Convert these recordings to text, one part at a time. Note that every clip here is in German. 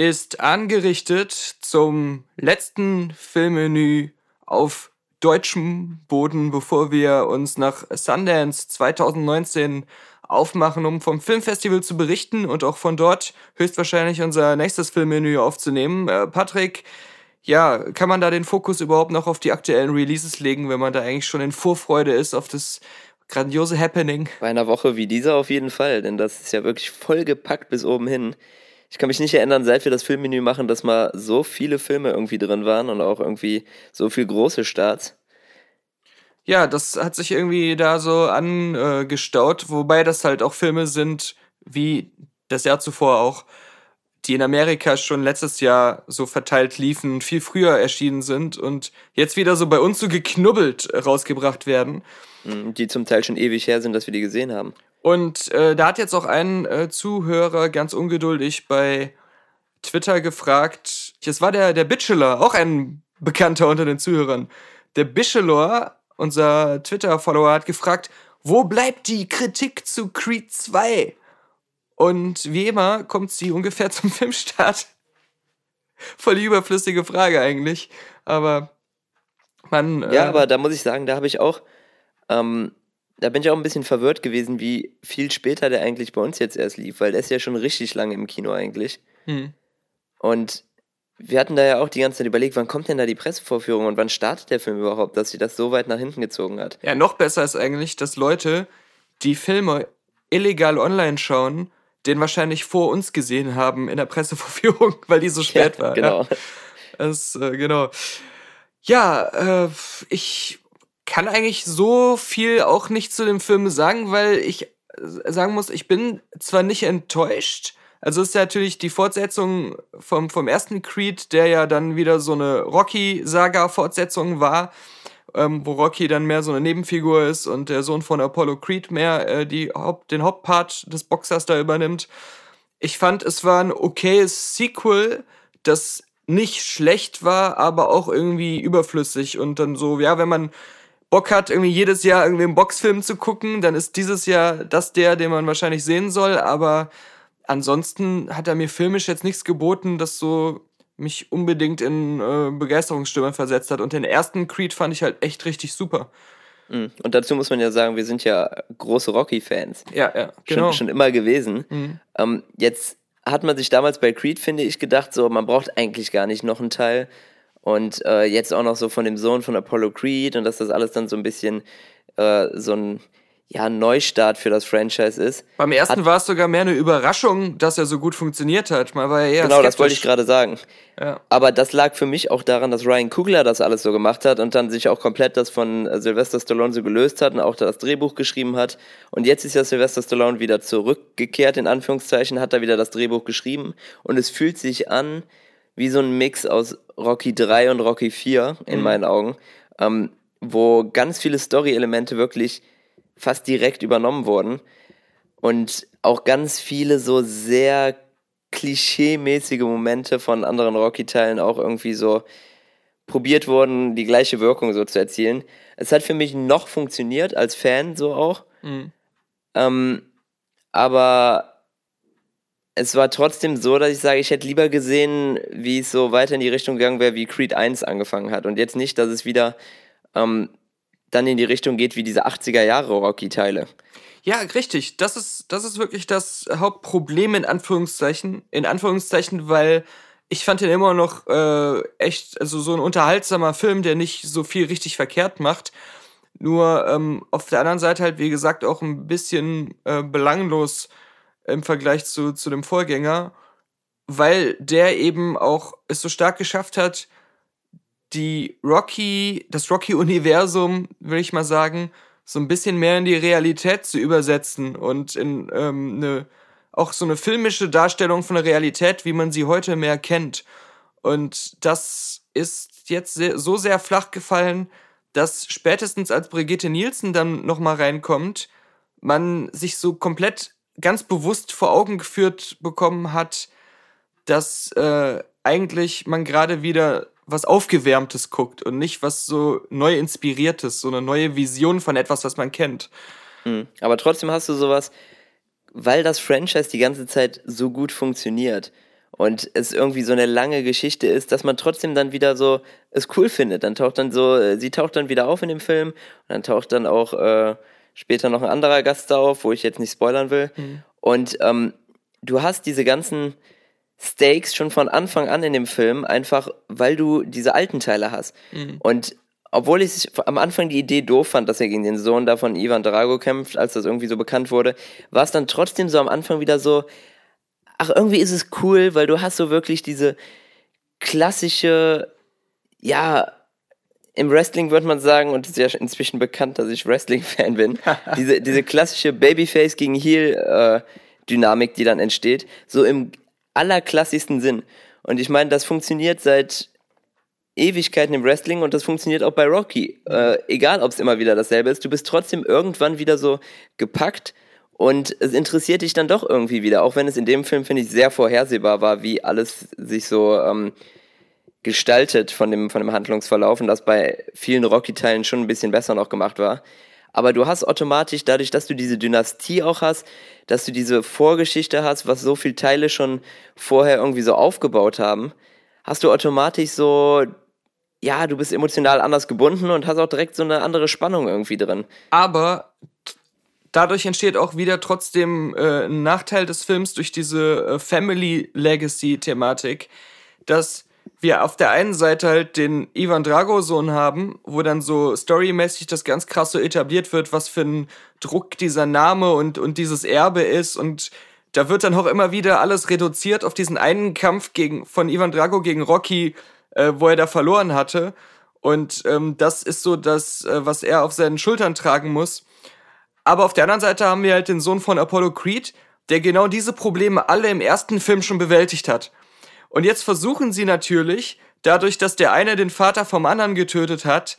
ist angerichtet zum letzten Filmmenü auf deutschem Boden, bevor wir uns nach Sundance 2019 aufmachen, um vom Filmfestival zu berichten und auch von dort höchstwahrscheinlich unser nächstes Filmmenü aufzunehmen. Äh, Patrick, ja, kann man da den Fokus überhaupt noch auf die aktuellen Releases legen, wenn man da eigentlich schon in Vorfreude ist auf das grandiose Happening? Bei einer Woche wie dieser auf jeden Fall, denn das ist ja wirklich vollgepackt bis oben hin. Ich kann mich nicht erinnern, seit wir das Filmmenü machen, dass mal so viele Filme irgendwie drin waren und auch irgendwie so viel große Starts. Ja, das hat sich irgendwie da so angestaut, wobei das halt auch Filme sind, wie das Jahr zuvor auch, die in Amerika schon letztes Jahr so verteilt liefen, viel früher erschienen sind und jetzt wieder so bei uns so geknubbelt rausgebracht werden. Mhm, die zum Teil schon ewig her sind, dass wir die gesehen haben. Und äh, da hat jetzt auch ein äh, Zuhörer ganz ungeduldig bei Twitter gefragt, es war der, der Bachelor, auch ein Bekannter unter den Zuhörern. Der Bachelor, unser Twitter-Follower, hat gefragt, wo bleibt die Kritik zu Creed 2? Und wie immer kommt sie ungefähr zum Filmstart. Voll die überflüssige Frage eigentlich. Aber man. Ja, äh, aber da muss ich sagen, da habe ich auch ähm, da bin ich auch ein bisschen verwirrt gewesen, wie viel später der eigentlich bei uns jetzt erst lief, weil der ist ja schon richtig lange im Kino eigentlich. Mhm. Und wir hatten da ja auch die ganze Zeit überlegt, wann kommt denn da die Pressevorführung und wann startet der Film überhaupt, dass sie das so weit nach hinten gezogen hat. Ja, noch besser ist eigentlich, dass Leute, die Filme illegal online schauen, den wahrscheinlich vor uns gesehen haben in der Pressevorführung, weil die so spät ja, war. Genau. Ja. Das, äh, genau. Ja, äh, ich kann eigentlich so viel auch nicht zu dem Film sagen, weil ich sagen muss, ich bin zwar nicht enttäuscht, also ist ja natürlich die Fortsetzung vom, vom ersten Creed, der ja dann wieder so eine Rocky-Saga-Fortsetzung war, ähm, wo Rocky dann mehr so eine Nebenfigur ist und der Sohn von Apollo Creed mehr äh, die Haupt, den Hauptpart des Boxers da übernimmt. Ich fand, es war ein okayes Sequel, das nicht schlecht war, aber auch irgendwie überflüssig und dann so, ja, wenn man Bock hat, irgendwie jedes Jahr irgendwie einen Boxfilm zu gucken, dann ist dieses Jahr das der, den man wahrscheinlich sehen soll. Aber ansonsten hat er mir filmisch jetzt nichts geboten, das so mich unbedingt in äh, Begeisterungsstimme versetzt hat. Und den ersten Creed fand ich halt echt richtig super. Mhm. Und dazu muss man ja sagen, wir sind ja große Rocky-Fans. Ja, ja, genau. Schon, schon immer gewesen. Mhm. Ähm, jetzt hat man sich damals bei Creed, finde ich, gedacht, so, man braucht eigentlich gar nicht noch einen Teil. Und äh, jetzt auch noch so von dem Sohn von Apollo Creed und dass das alles dann so ein bisschen äh, so ein ja, Neustart für das Franchise ist. Beim ersten war es sogar mehr eine Überraschung, dass er so gut funktioniert hat. Man war ja eher Genau, skeptisch. das wollte ich gerade sagen. Ja. Aber das lag für mich auch daran, dass Ryan Kugler das alles so gemacht hat und dann sich auch komplett das von äh, Sylvester Stallone so gelöst hat und auch das Drehbuch geschrieben hat. Und jetzt ist ja Sylvester Stallone wieder zurückgekehrt, in Anführungszeichen, hat er wieder das Drehbuch geschrieben und es fühlt sich an wie so ein Mix aus Rocky 3 und Rocky 4 in mhm. meinen Augen, ähm, wo ganz viele Story-Elemente wirklich fast direkt übernommen wurden und auch ganz viele so sehr klischee-mäßige Momente von anderen Rocky-Teilen auch irgendwie so probiert wurden, die gleiche Wirkung so zu erzielen. Es hat für mich noch funktioniert, als Fan so auch. Mhm. Ähm, aber es war trotzdem so, dass ich sage, ich hätte lieber gesehen, wie es so weiter in die Richtung gegangen wäre, wie Creed 1 angefangen hat. Und jetzt nicht, dass es wieder ähm, dann in die Richtung geht wie diese 80er Jahre Rocky-Teile. Ja, richtig. Das ist, das ist wirklich das Hauptproblem in Anführungszeichen. In Anführungszeichen, weil ich fand den immer noch äh, echt, also so ein unterhaltsamer Film, der nicht so viel richtig verkehrt macht. Nur ähm, auf der anderen Seite halt, wie gesagt, auch ein bisschen äh, belanglos im Vergleich zu, zu dem Vorgänger, weil der eben auch es so stark geschafft hat, die Rocky, das Rocky-Universum, will ich mal sagen, so ein bisschen mehr in die Realität zu übersetzen und in ähm, eine, auch so eine filmische Darstellung von der Realität, wie man sie heute mehr kennt. Und das ist jetzt so sehr flach gefallen, dass spätestens als Brigitte Nielsen dann nochmal reinkommt, man sich so komplett ganz bewusst vor Augen geführt bekommen hat, dass äh, eigentlich man gerade wieder was Aufgewärmtes guckt und nicht was so neu inspiriertes, so eine neue Vision von etwas, was man kennt. Mhm. Aber trotzdem hast du sowas, weil das Franchise die ganze Zeit so gut funktioniert und es irgendwie so eine lange Geschichte ist, dass man trotzdem dann wieder so es cool findet. Dann taucht dann so, äh, sie taucht dann wieder auf in dem Film und dann taucht dann auch äh, später noch ein anderer Gast da auf, wo ich jetzt nicht spoilern will. Mhm. Und ähm, du hast diese ganzen Stakes schon von Anfang an in dem Film, einfach weil du diese alten Teile hast. Mhm. Und obwohl ich am Anfang die Idee doof fand, dass er gegen den Sohn da von Ivan Drago kämpft, als das irgendwie so bekannt wurde, war es dann trotzdem so am Anfang wieder so, ach, irgendwie ist es cool, weil du hast so wirklich diese klassische, ja, im Wrestling würde man sagen, und es ist ja inzwischen bekannt, dass ich Wrestling-Fan bin, diese, diese klassische Babyface gegen Heel-Dynamik, äh, die dann entsteht, so im allerklassischsten Sinn. Und ich meine, das funktioniert seit Ewigkeiten im Wrestling und das funktioniert auch bei Rocky. Äh, egal, ob es immer wieder dasselbe ist, du bist trotzdem irgendwann wieder so gepackt und es interessiert dich dann doch irgendwie wieder, auch wenn es in dem Film, finde ich, sehr vorhersehbar war, wie alles sich so ähm, gestaltet von dem, von dem Handlungsverlauf und das bei vielen Rocky-Teilen schon ein bisschen besser noch gemacht war. Aber du hast automatisch, dadurch, dass du diese Dynastie auch hast, dass du diese Vorgeschichte hast, was so viele Teile schon vorher irgendwie so aufgebaut haben, hast du automatisch so, ja, du bist emotional anders gebunden und hast auch direkt so eine andere Spannung irgendwie drin. Aber dadurch entsteht auch wieder trotzdem äh, ein Nachteil des Films durch diese äh, Family Legacy Thematik, dass wir auf der einen Seite halt den Ivan Drago-Sohn haben, wo dann so storymäßig das ganz krass so etabliert wird, was für ein Druck dieser Name und, und dieses Erbe ist. Und da wird dann auch immer wieder alles reduziert auf diesen einen Kampf gegen, von Ivan Drago gegen Rocky, äh, wo er da verloren hatte. Und ähm, das ist so das, äh, was er auf seinen Schultern tragen muss. Aber auf der anderen Seite haben wir halt den Sohn von Apollo Creed, der genau diese Probleme alle im ersten Film schon bewältigt hat. Und jetzt versuchen sie natürlich, dadurch, dass der eine den Vater vom anderen getötet hat,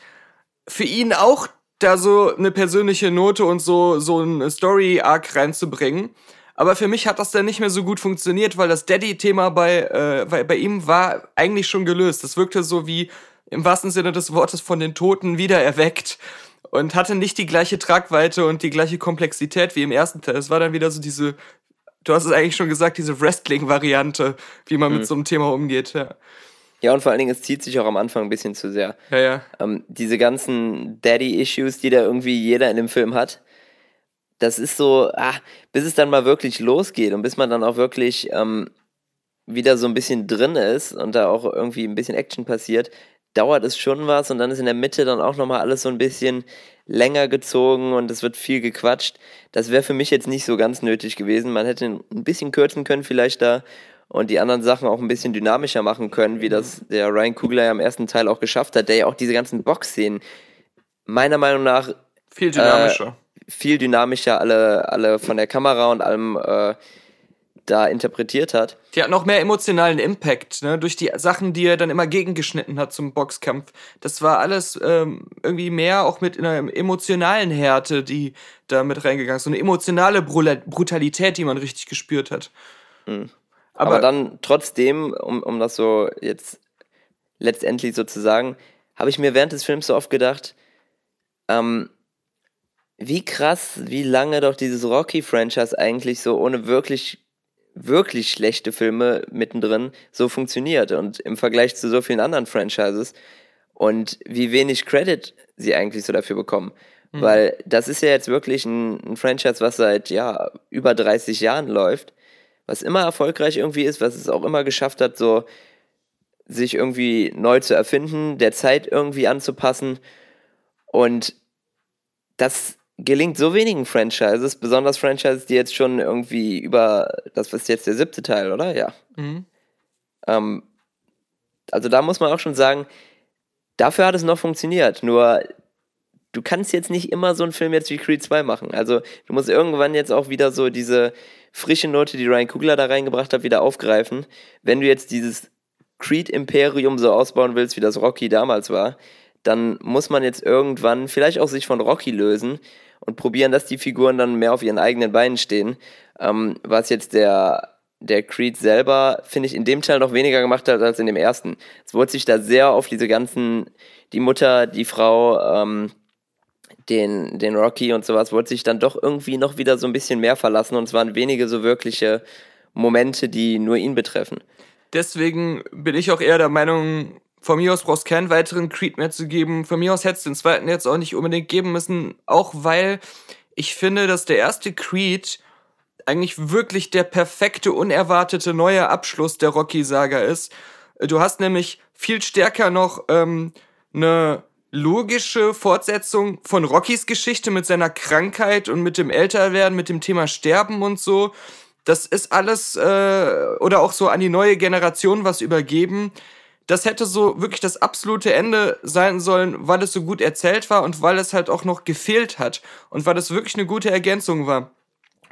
für ihn auch da so eine persönliche Note und so, so ein Story-Arc reinzubringen. Aber für mich hat das dann nicht mehr so gut funktioniert, weil das Daddy-Thema bei, äh, bei, bei ihm war eigentlich schon gelöst. Das wirkte so wie im wahrsten Sinne des Wortes von den Toten wiedererweckt und hatte nicht die gleiche Tragweite und die gleiche Komplexität wie im ersten Teil. Es war dann wieder so diese du hast es eigentlich schon gesagt, diese Wrestling-Variante, wie man mhm. mit so einem Thema umgeht, ja. Ja, und vor allen Dingen, es zieht sich auch am Anfang ein bisschen zu sehr. Ja, ja. Ähm, diese ganzen Daddy-Issues, die da irgendwie jeder in dem Film hat, das ist so, ah, bis es dann mal wirklich losgeht und bis man dann auch wirklich ähm, wieder so ein bisschen drin ist und da auch irgendwie ein bisschen Action passiert, dauert es schon was und dann ist in der Mitte dann auch nochmal alles so ein bisschen länger gezogen und es wird viel gequatscht. Das wäre für mich jetzt nicht so ganz nötig gewesen. Man hätte ein bisschen kürzen können vielleicht da und die anderen Sachen auch ein bisschen dynamischer machen können, wie das der Ryan Kugler ja im ersten Teil auch geschafft hat, der ja auch diese ganzen Box-Szenen meiner Meinung nach viel dynamischer. Äh, viel dynamischer alle, alle von der Kamera und allem äh, da interpretiert hat. Die hat noch mehr emotionalen Impact, ne? Durch die Sachen, die er dann immer gegengeschnitten hat zum Boxkampf. Das war alles ähm, irgendwie mehr auch mit einer emotionalen Härte, die da mit reingegangen ist. So eine emotionale Brutalität, die man richtig gespürt hat. Mhm. Aber, Aber, dann trotzdem, um, um das so jetzt letztendlich so zu sagen, habe ich mir während des Films so oft gedacht, ähm, wie krass, wie lange doch dieses Rocky-Franchise eigentlich so ohne wirklich wirklich schlechte Filme mittendrin so funktioniert und im Vergleich zu so vielen anderen Franchises und wie wenig Credit sie eigentlich so dafür bekommen. Mhm. Weil das ist ja jetzt wirklich ein, ein, Franchise, was seit ja über 30 Jahren läuft, was immer erfolgreich irgendwie ist, was es auch immer geschafft hat, so sich irgendwie neu zu erfinden, der Zeit irgendwie anzupassen und das gelingt so wenigen Franchises, besonders Franchises, die jetzt schon irgendwie über, das ist jetzt der siebte Teil, oder? Ja. Mhm. Ähm, also da muss man auch schon sagen, dafür hat es noch funktioniert. Nur du kannst jetzt nicht immer so einen Film jetzt wie Creed 2 machen. Also du musst irgendwann jetzt auch wieder so diese frische Note, die Ryan Kugler da reingebracht hat, wieder aufgreifen. Wenn du jetzt dieses Creed-Imperium so ausbauen willst, wie das Rocky damals war, dann muss man jetzt irgendwann vielleicht auch sich von Rocky lösen und probieren, dass die Figuren dann mehr auf ihren eigenen Beinen stehen. Ähm, was jetzt der, der Creed selber, finde ich, in dem Teil noch weniger gemacht hat als in dem ersten. Es wurde sich da sehr auf diese ganzen, die Mutter, die Frau, ähm, den, den Rocky und sowas, wurde sich dann doch irgendwie noch wieder so ein bisschen mehr verlassen und es waren wenige so wirkliche Momente, die nur ihn betreffen. Deswegen bin ich auch eher der Meinung, von mir aus brauchst keinen weiteren Creed mehr zu geben. Von mir aus hättest du den zweiten jetzt auch nicht unbedingt geben müssen, auch weil ich finde, dass der erste Creed eigentlich wirklich der perfekte, unerwartete neue Abschluss der Rocky-Saga ist. Du hast nämlich viel stärker noch ähm, eine logische Fortsetzung von Rockys Geschichte mit seiner Krankheit und mit dem Älterwerden, mit dem Thema Sterben und so. Das ist alles, äh, oder auch so an die neue Generation was übergeben. Das hätte so wirklich das absolute Ende sein sollen, weil es so gut erzählt war und weil es halt auch noch gefehlt hat und weil es wirklich eine gute Ergänzung war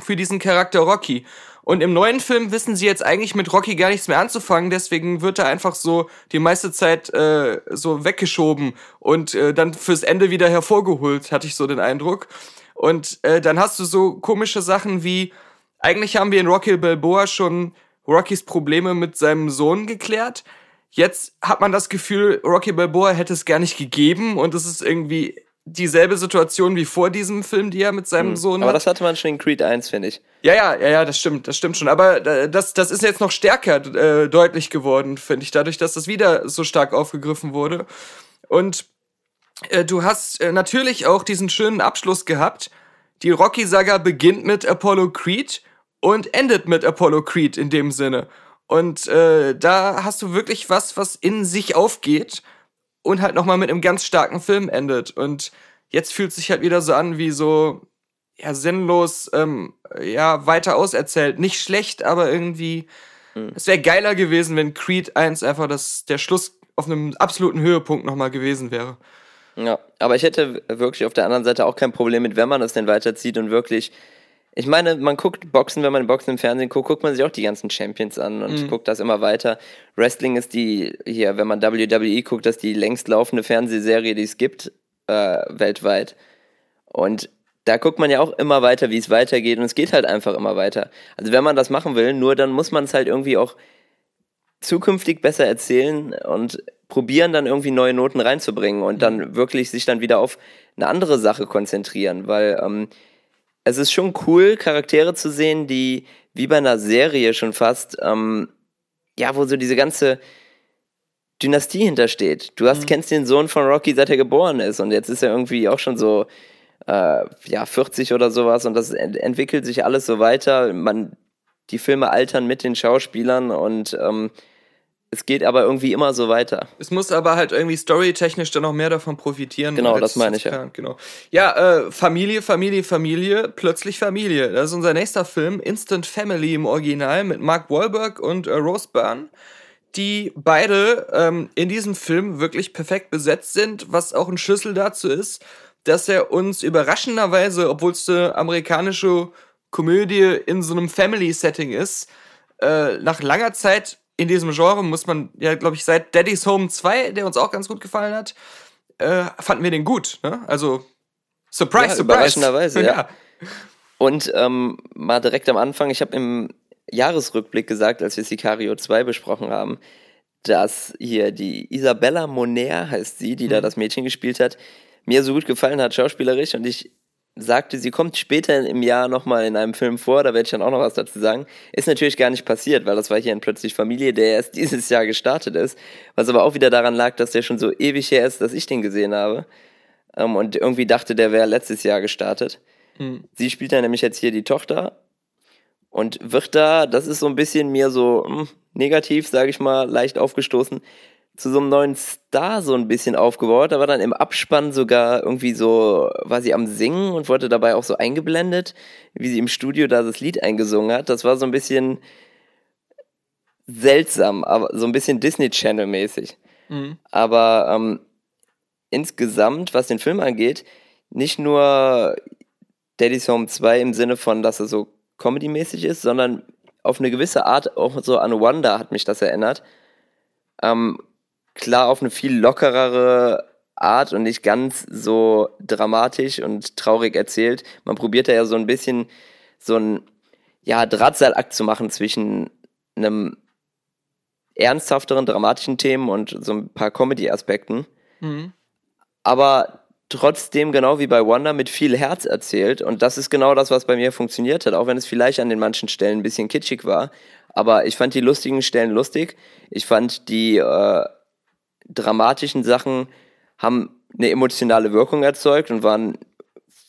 für diesen Charakter Rocky. Und im neuen Film wissen sie jetzt eigentlich mit Rocky gar nichts mehr anzufangen, deswegen wird er einfach so die meiste Zeit äh, so weggeschoben und äh, dann fürs Ende wieder hervorgeholt, hatte ich so den Eindruck. Und äh, dann hast du so komische Sachen wie, eigentlich haben wir in Rocky Balboa schon Rockys Probleme mit seinem Sohn geklärt. Jetzt hat man das Gefühl, Rocky Balboa hätte es gar nicht gegeben und es ist irgendwie dieselbe Situation wie vor diesem Film, die er mit seinem hm. Sohn Aber hat. das hatte man schon in Creed 1, finde ich. Ja, ja, ja, ja, das stimmt, das stimmt schon. Aber äh, das, das ist jetzt noch stärker äh, deutlich geworden, finde ich, dadurch, dass das wieder so stark aufgegriffen wurde. Und äh, du hast äh, natürlich auch diesen schönen Abschluss gehabt. Die Rocky-Saga beginnt mit Apollo Creed und endet mit Apollo Creed in dem Sinne. Und äh, da hast du wirklich was, was in sich aufgeht und halt nochmal mit einem ganz starken Film endet. Und jetzt fühlt sich halt wieder so an wie so, ja, sinnlos, ähm, ja, weiter auserzählt. Nicht schlecht, aber irgendwie, hm. es wäre geiler gewesen, wenn Creed 1 einfach das, der Schluss auf einem absoluten Höhepunkt nochmal gewesen wäre. Ja, aber ich hätte wirklich auf der anderen Seite auch kein Problem mit, wenn man es denn weiterzieht und wirklich ich meine, man guckt Boxen, wenn man Boxen im Fernsehen guckt, guckt man sich auch die ganzen Champions an und mhm. guckt das immer weiter. Wrestling ist die, hier, wenn man WWE guckt, das ist die längst laufende Fernsehserie, die es gibt, äh, weltweit. Und da guckt man ja auch immer weiter, wie es weitergeht und es geht halt einfach immer weiter. Also wenn man das machen will, nur dann muss man es halt irgendwie auch zukünftig besser erzählen und probieren dann irgendwie neue Noten reinzubringen und dann mhm. wirklich sich dann wieder auf eine andere Sache konzentrieren, weil ähm, es ist schon cool, Charaktere zu sehen, die wie bei einer Serie schon fast, ähm, ja, wo so diese ganze Dynastie hintersteht. Du hast, mhm. kennst den Sohn von Rocky, seit er geboren ist und jetzt ist er irgendwie auch schon so, äh, ja, 40 oder sowas und das ent entwickelt sich alles so weiter. Man, die Filme altern mit den Schauspielern und ähm, es geht aber irgendwie immer so weiter. Es muss aber halt irgendwie storytechnisch dann noch mehr davon profitieren. Genau, das meine ich ja. Genau. Ja, äh, Familie, Familie, Familie, plötzlich Familie. Das ist unser nächster Film, Instant Family im Original mit Mark Wahlberg und äh, Rose Byrne, die beide ähm, in diesem Film wirklich perfekt besetzt sind, was auch ein Schlüssel dazu ist, dass er uns überraschenderweise, obwohl es eine amerikanische Komödie in so einem Family-Setting ist, äh, nach langer Zeit in diesem Genre muss man ja, glaube ich, seit Daddy's Home 2, der uns auch ganz gut gefallen hat, äh, fanden wir den gut. Ne? Also, Surprise, ja, Surprise. Überraschenderweise, ja. ja. Und ähm, mal direkt am Anfang, ich habe im Jahresrückblick gesagt, als wir Sicario 2 besprochen haben, dass hier die Isabella Moner heißt sie, die mhm. da das Mädchen gespielt hat, mir so gut gefallen hat, schauspielerisch, und ich sagte, sie kommt später im Jahr nochmal in einem Film vor, da werde ich dann auch noch was dazu sagen. Ist natürlich gar nicht passiert, weil das war hier in Plötzlich Familie, der erst dieses Jahr gestartet ist. Was aber auch wieder daran lag, dass der schon so ewig her ist, dass ich den gesehen habe. Ähm, und irgendwie dachte, der wäre letztes Jahr gestartet. Hm. Sie spielt dann nämlich jetzt hier die Tochter und wird da, das ist so ein bisschen mir so mh, hm, negativ, sage ich mal, leicht aufgestoßen, zu so einem neuen Star so ein bisschen aufgebaut. Da war dann im Abspann sogar irgendwie so, war sie am Singen und wurde dabei auch so eingeblendet, wie sie im Studio da das Lied eingesungen hat. Das war so ein bisschen seltsam, aber so ein bisschen Disney Channel mäßig. Mhm. Aber ähm, insgesamt, was den Film angeht, nicht nur Daddy's Home 2 im Sinne von, dass er so comedy-mäßig ist, sondern auf eine gewisse Art auch so an Wanda hat mich das erinnert. Ähm, klar auf eine viel lockerere Art und nicht ganz so dramatisch und traurig erzählt. Man probiert da ja so ein bisschen so ein ja, Drahtseilakt zu machen zwischen einem ernsthafteren, dramatischen Themen und so ein paar Comedy-Aspekten. Mhm. Aber trotzdem genau wie bei Wonder mit viel Herz erzählt und das ist genau das, was bei mir funktioniert hat, auch wenn es vielleicht an den manchen Stellen ein bisschen kitschig war. Aber ich fand die lustigen Stellen lustig. Ich fand die äh, dramatischen Sachen haben eine emotionale Wirkung erzeugt und waren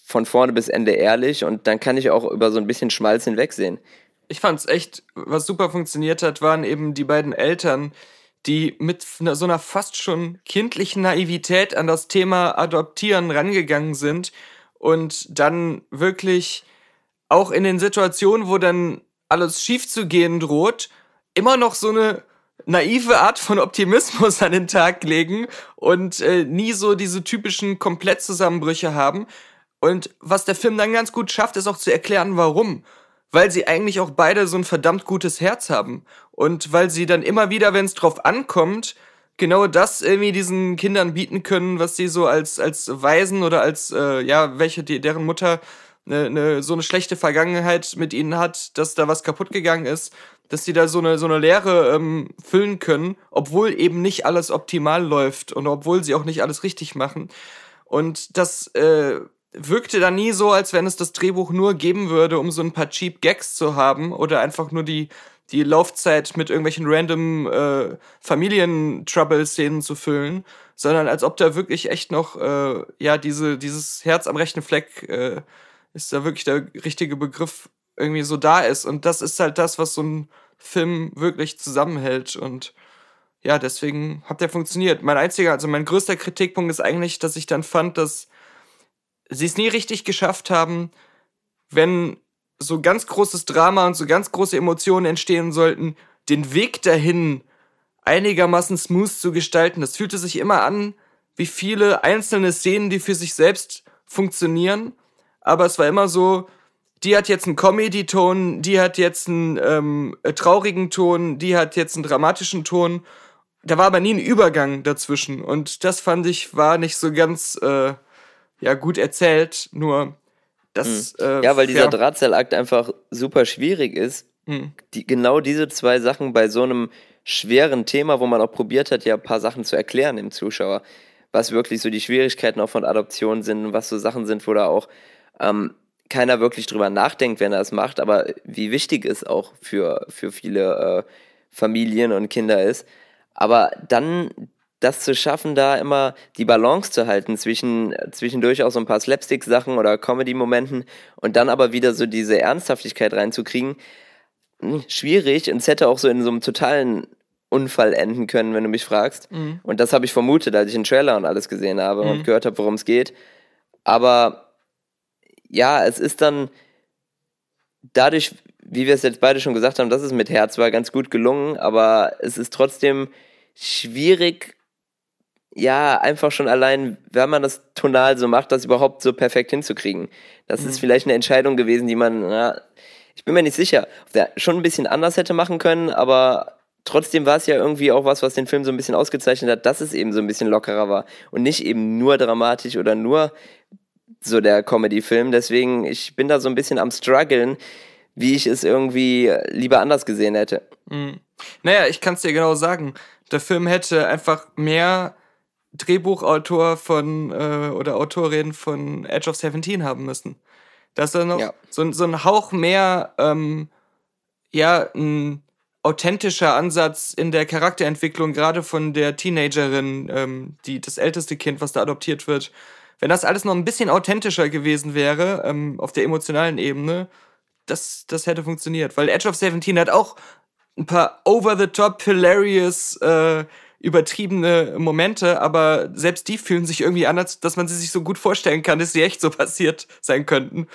von vorne bis Ende ehrlich und dann kann ich auch über so ein bisschen Schmalz hinwegsehen. Ich fand's echt, was super funktioniert hat, waren eben die beiden Eltern, die mit so einer fast schon kindlichen Naivität an das Thema Adoptieren rangegangen sind und dann wirklich auch in den Situationen, wo dann alles schief zu gehen droht, immer noch so eine naive Art von Optimismus an den Tag legen und äh, nie so diese typischen Komplettzusammenbrüche haben. Und was der Film dann ganz gut schafft, ist auch zu erklären, warum. Weil sie eigentlich auch beide so ein verdammt gutes Herz haben. Und weil sie dann immer wieder, wenn es drauf ankommt, genau das irgendwie diesen Kindern bieten können, was sie so als, als Waisen oder als, äh, ja, welche, die, deren Mutter eine, eine, so eine schlechte Vergangenheit mit ihnen hat, dass da was kaputt gegangen ist, dass sie da so eine, so eine Leere ähm, füllen können, obwohl eben nicht alles optimal läuft und obwohl sie auch nicht alles richtig machen. Und das äh, wirkte dann nie so, als wenn es das Drehbuch nur geben würde, um so ein paar Cheap Gags zu haben oder einfach nur die, die Laufzeit mit irgendwelchen random äh, Familien-Trouble-Szenen zu füllen, sondern als ob da wirklich echt noch, äh, ja, diese, dieses Herz am rechten Fleck äh, ist da wirklich der richtige Begriff irgendwie so da ist. Und das ist halt das, was so ein Film wirklich zusammenhält. Und ja, deswegen hat der funktioniert. Mein einziger, also mein größter Kritikpunkt ist eigentlich, dass ich dann fand, dass sie es nie richtig geschafft haben, wenn so ganz großes Drama und so ganz große Emotionen entstehen sollten, den Weg dahin einigermaßen smooth zu gestalten. Das fühlte sich immer an wie viele einzelne Szenen, die für sich selbst funktionieren aber es war immer so, die hat jetzt einen Comedy-Ton, die hat jetzt einen ähm, äh, traurigen Ton, die hat jetzt einen dramatischen Ton. Da war aber nie ein Übergang dazwischen. Und das fand ich war nicht so ganz äh, ja gut erzählt. Nur das. Mhm. Äh, ja, weil dieser ja. Drahtseilakt einfach super schwierig ist. Mhm. Die, genau diese zwei Sachen bei so einem schweren Thema, wo man auch probiert hat, ja ein paar Sachen zu erklären dem Zuschauer, was wirklich so die Schwierigkeiten auch von Adoption sind, was so Sachen sind, wo da auch ähm, keiner wirklich drüber nachdenkt, wenn er es macht, aber wie wichtig es auch für, für viele äh, Familien und Kinder ist. Aber dann das zu schaffen, da immer die Balance zu halten zwischen zwischendurch auch so ein paar Slapstick-Sachen oder Comedy-Momenten und dann aber wieder so diese Ernsthaftigkeit reinzukriegen, hm, schwierig und es hätte auch so in so einem totalen Unfall enden können, wenn du mich fragst. Mhm. Und das habe ich vermutet, als ich den Trailer und alles gesehen habe mhm. und gehört habe, worum es geht. Aber ja, es ist dann dadurch, wie wir es jetzt beide schon gesagt haben, dass es mit Herz war, ganz gut gelungen, aber es ist trotzdem schwierig, ja, einfach schon allein, wenn man das tonal so macht, das überhaupt so perfekt hinzukriegen. Das mhm. ist vielleicht eine Entscheidung gewesen, die man, na, ich bin mir nicht sicher, schon ein bisschen anders hätte machen können, aber trotzdem war es ja irgendwie auch was, was den Film so ein bisschen ausgezeichnet hat, dass es eben so ein bisschen lockerer war und nicht eben nur dramatisch oder nur so der Comedy-Film. Deswegen, ich bin da so ein bisschen am struggeln, wie ich es irgendwie lieber anders gesehen hätte. Mhm. Naja, ich kann es dir genau sagen. Der Film hätte einfach mehr Drehbuchautor von äh, oder Autorin von Edge of Seventeen haben müssen. Dass er noch ja. so, so ein Hauch mehr, ähm, ja, ein authentischer Ansatz in der Charakterentwicklung, gerade von der Teenagerin, ähm, die das älteste Kind, was da adoptiert wird, wenn das alles noch ein bisschen authentischer gewesen wäre, ähm, auf der emotionalen Ebene, das, das hätte funktioniert. Weil Edge of Seventeen hat auch ein paar over-the-top, hilarious, äh, übertriebene Momente, aber selbst die fühlen sich irgendwie anders, dass man sie sich so gut vorstellen kann, dass sie echt so passiert sein könnten.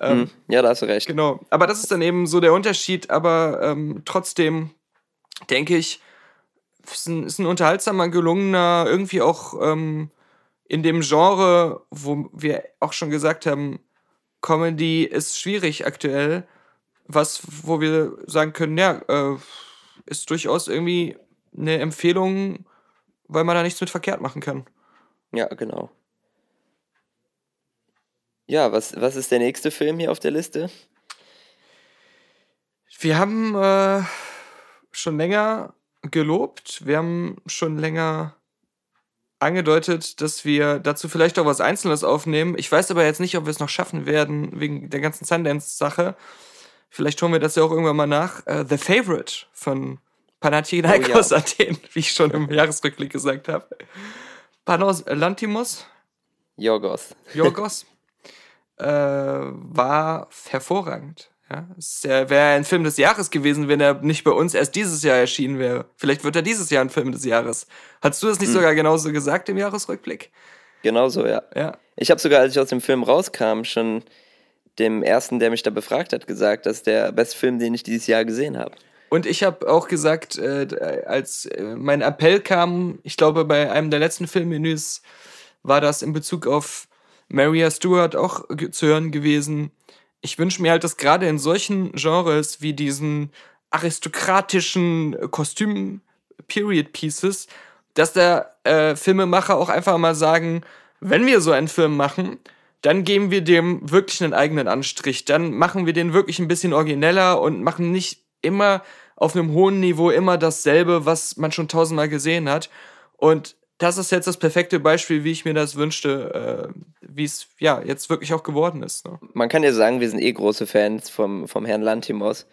Ähm, hm, ja, da hast du recht. Genau. Aber das ist dann eben so der Unterschied, aber ähm, trotzdem denke ich, ist ein, ist ein unterhaltsamer, gelungener, irgendwie auch ähm, in dem Genre, wo wir auch schon gesagt haben, Comedy ist schwierig aktuell, was, wo wir sagen können, ja, äh, ist durchaus irgendwie eine Empfehlung, weil man da nichts mit verkehrt machen kann. Ja, genau. Ja, was, was ist der nächste Film hier auf der Liste? Wir haben äh, schon länger gelobt, wir haben schon länger angedeutet, dass wir dazu vielleicht auch was Einzelnes aufnehmen. Ich weiß aber jetzt nicht, ob wir es noch schaffen werden, wegen der ganzen Sundance-Sache. Vielleicht holen wir das ja auch irgendwann mal nach. Uh, The Favorite von Panathinaikos oh, ja. Athen, wie ich schon im Jahresrückblick gesagt habe. Panos Lantimos. Jorgos. Jorgos. äh, war hervorragend. Ja, es wäre ein Film des Jahres gewesen, wenn er nicht bei uns erst dieses Jahr erschienen wäre. Vielleicht wird er dieses Jahr ein Film des Jahres. Hast du das nicht hm. sogar genauso gesagt im Jahresrückblick? Genauso, ja. ja. Ich habe sogar, als ich aus dem Film rauskam, schon dem ersten, der mich da befragt hat, gesagt, dass der beste Film, den ich dieses Jahr gesehen habe. Und ich habe auch gesagt, äh, als äh, mein Appell kam, ich glaube, bei einem der letzten Filmmenüs war das in Bezug auf Maria Stewart auch zu hören gewesen, ich wünsche mir halt, dass gerade in solchen Genres wie diesen aristokratischen Kostüm-Period-Pieces, dass der äh, Filmemacher auch einfach mal sagen, wenn wir so einen Film machen, dann geben wir dem wirklich einen eigenen Anstrich. Dann machen wir den wirklich ein bisschen origineller und machen nicht immer auf einem hohen Niveau immer dasselbe, was man schon tausendmal gesehen hat. Und das ist jetzt das perfekte Beispiel, wie ich mir das wünschte, äh, wie es ja jetzt wirklich auch geworden ist. Ne? Man kann ja sagen, wir sind eh große Fans vom, vom Herrn Lantimos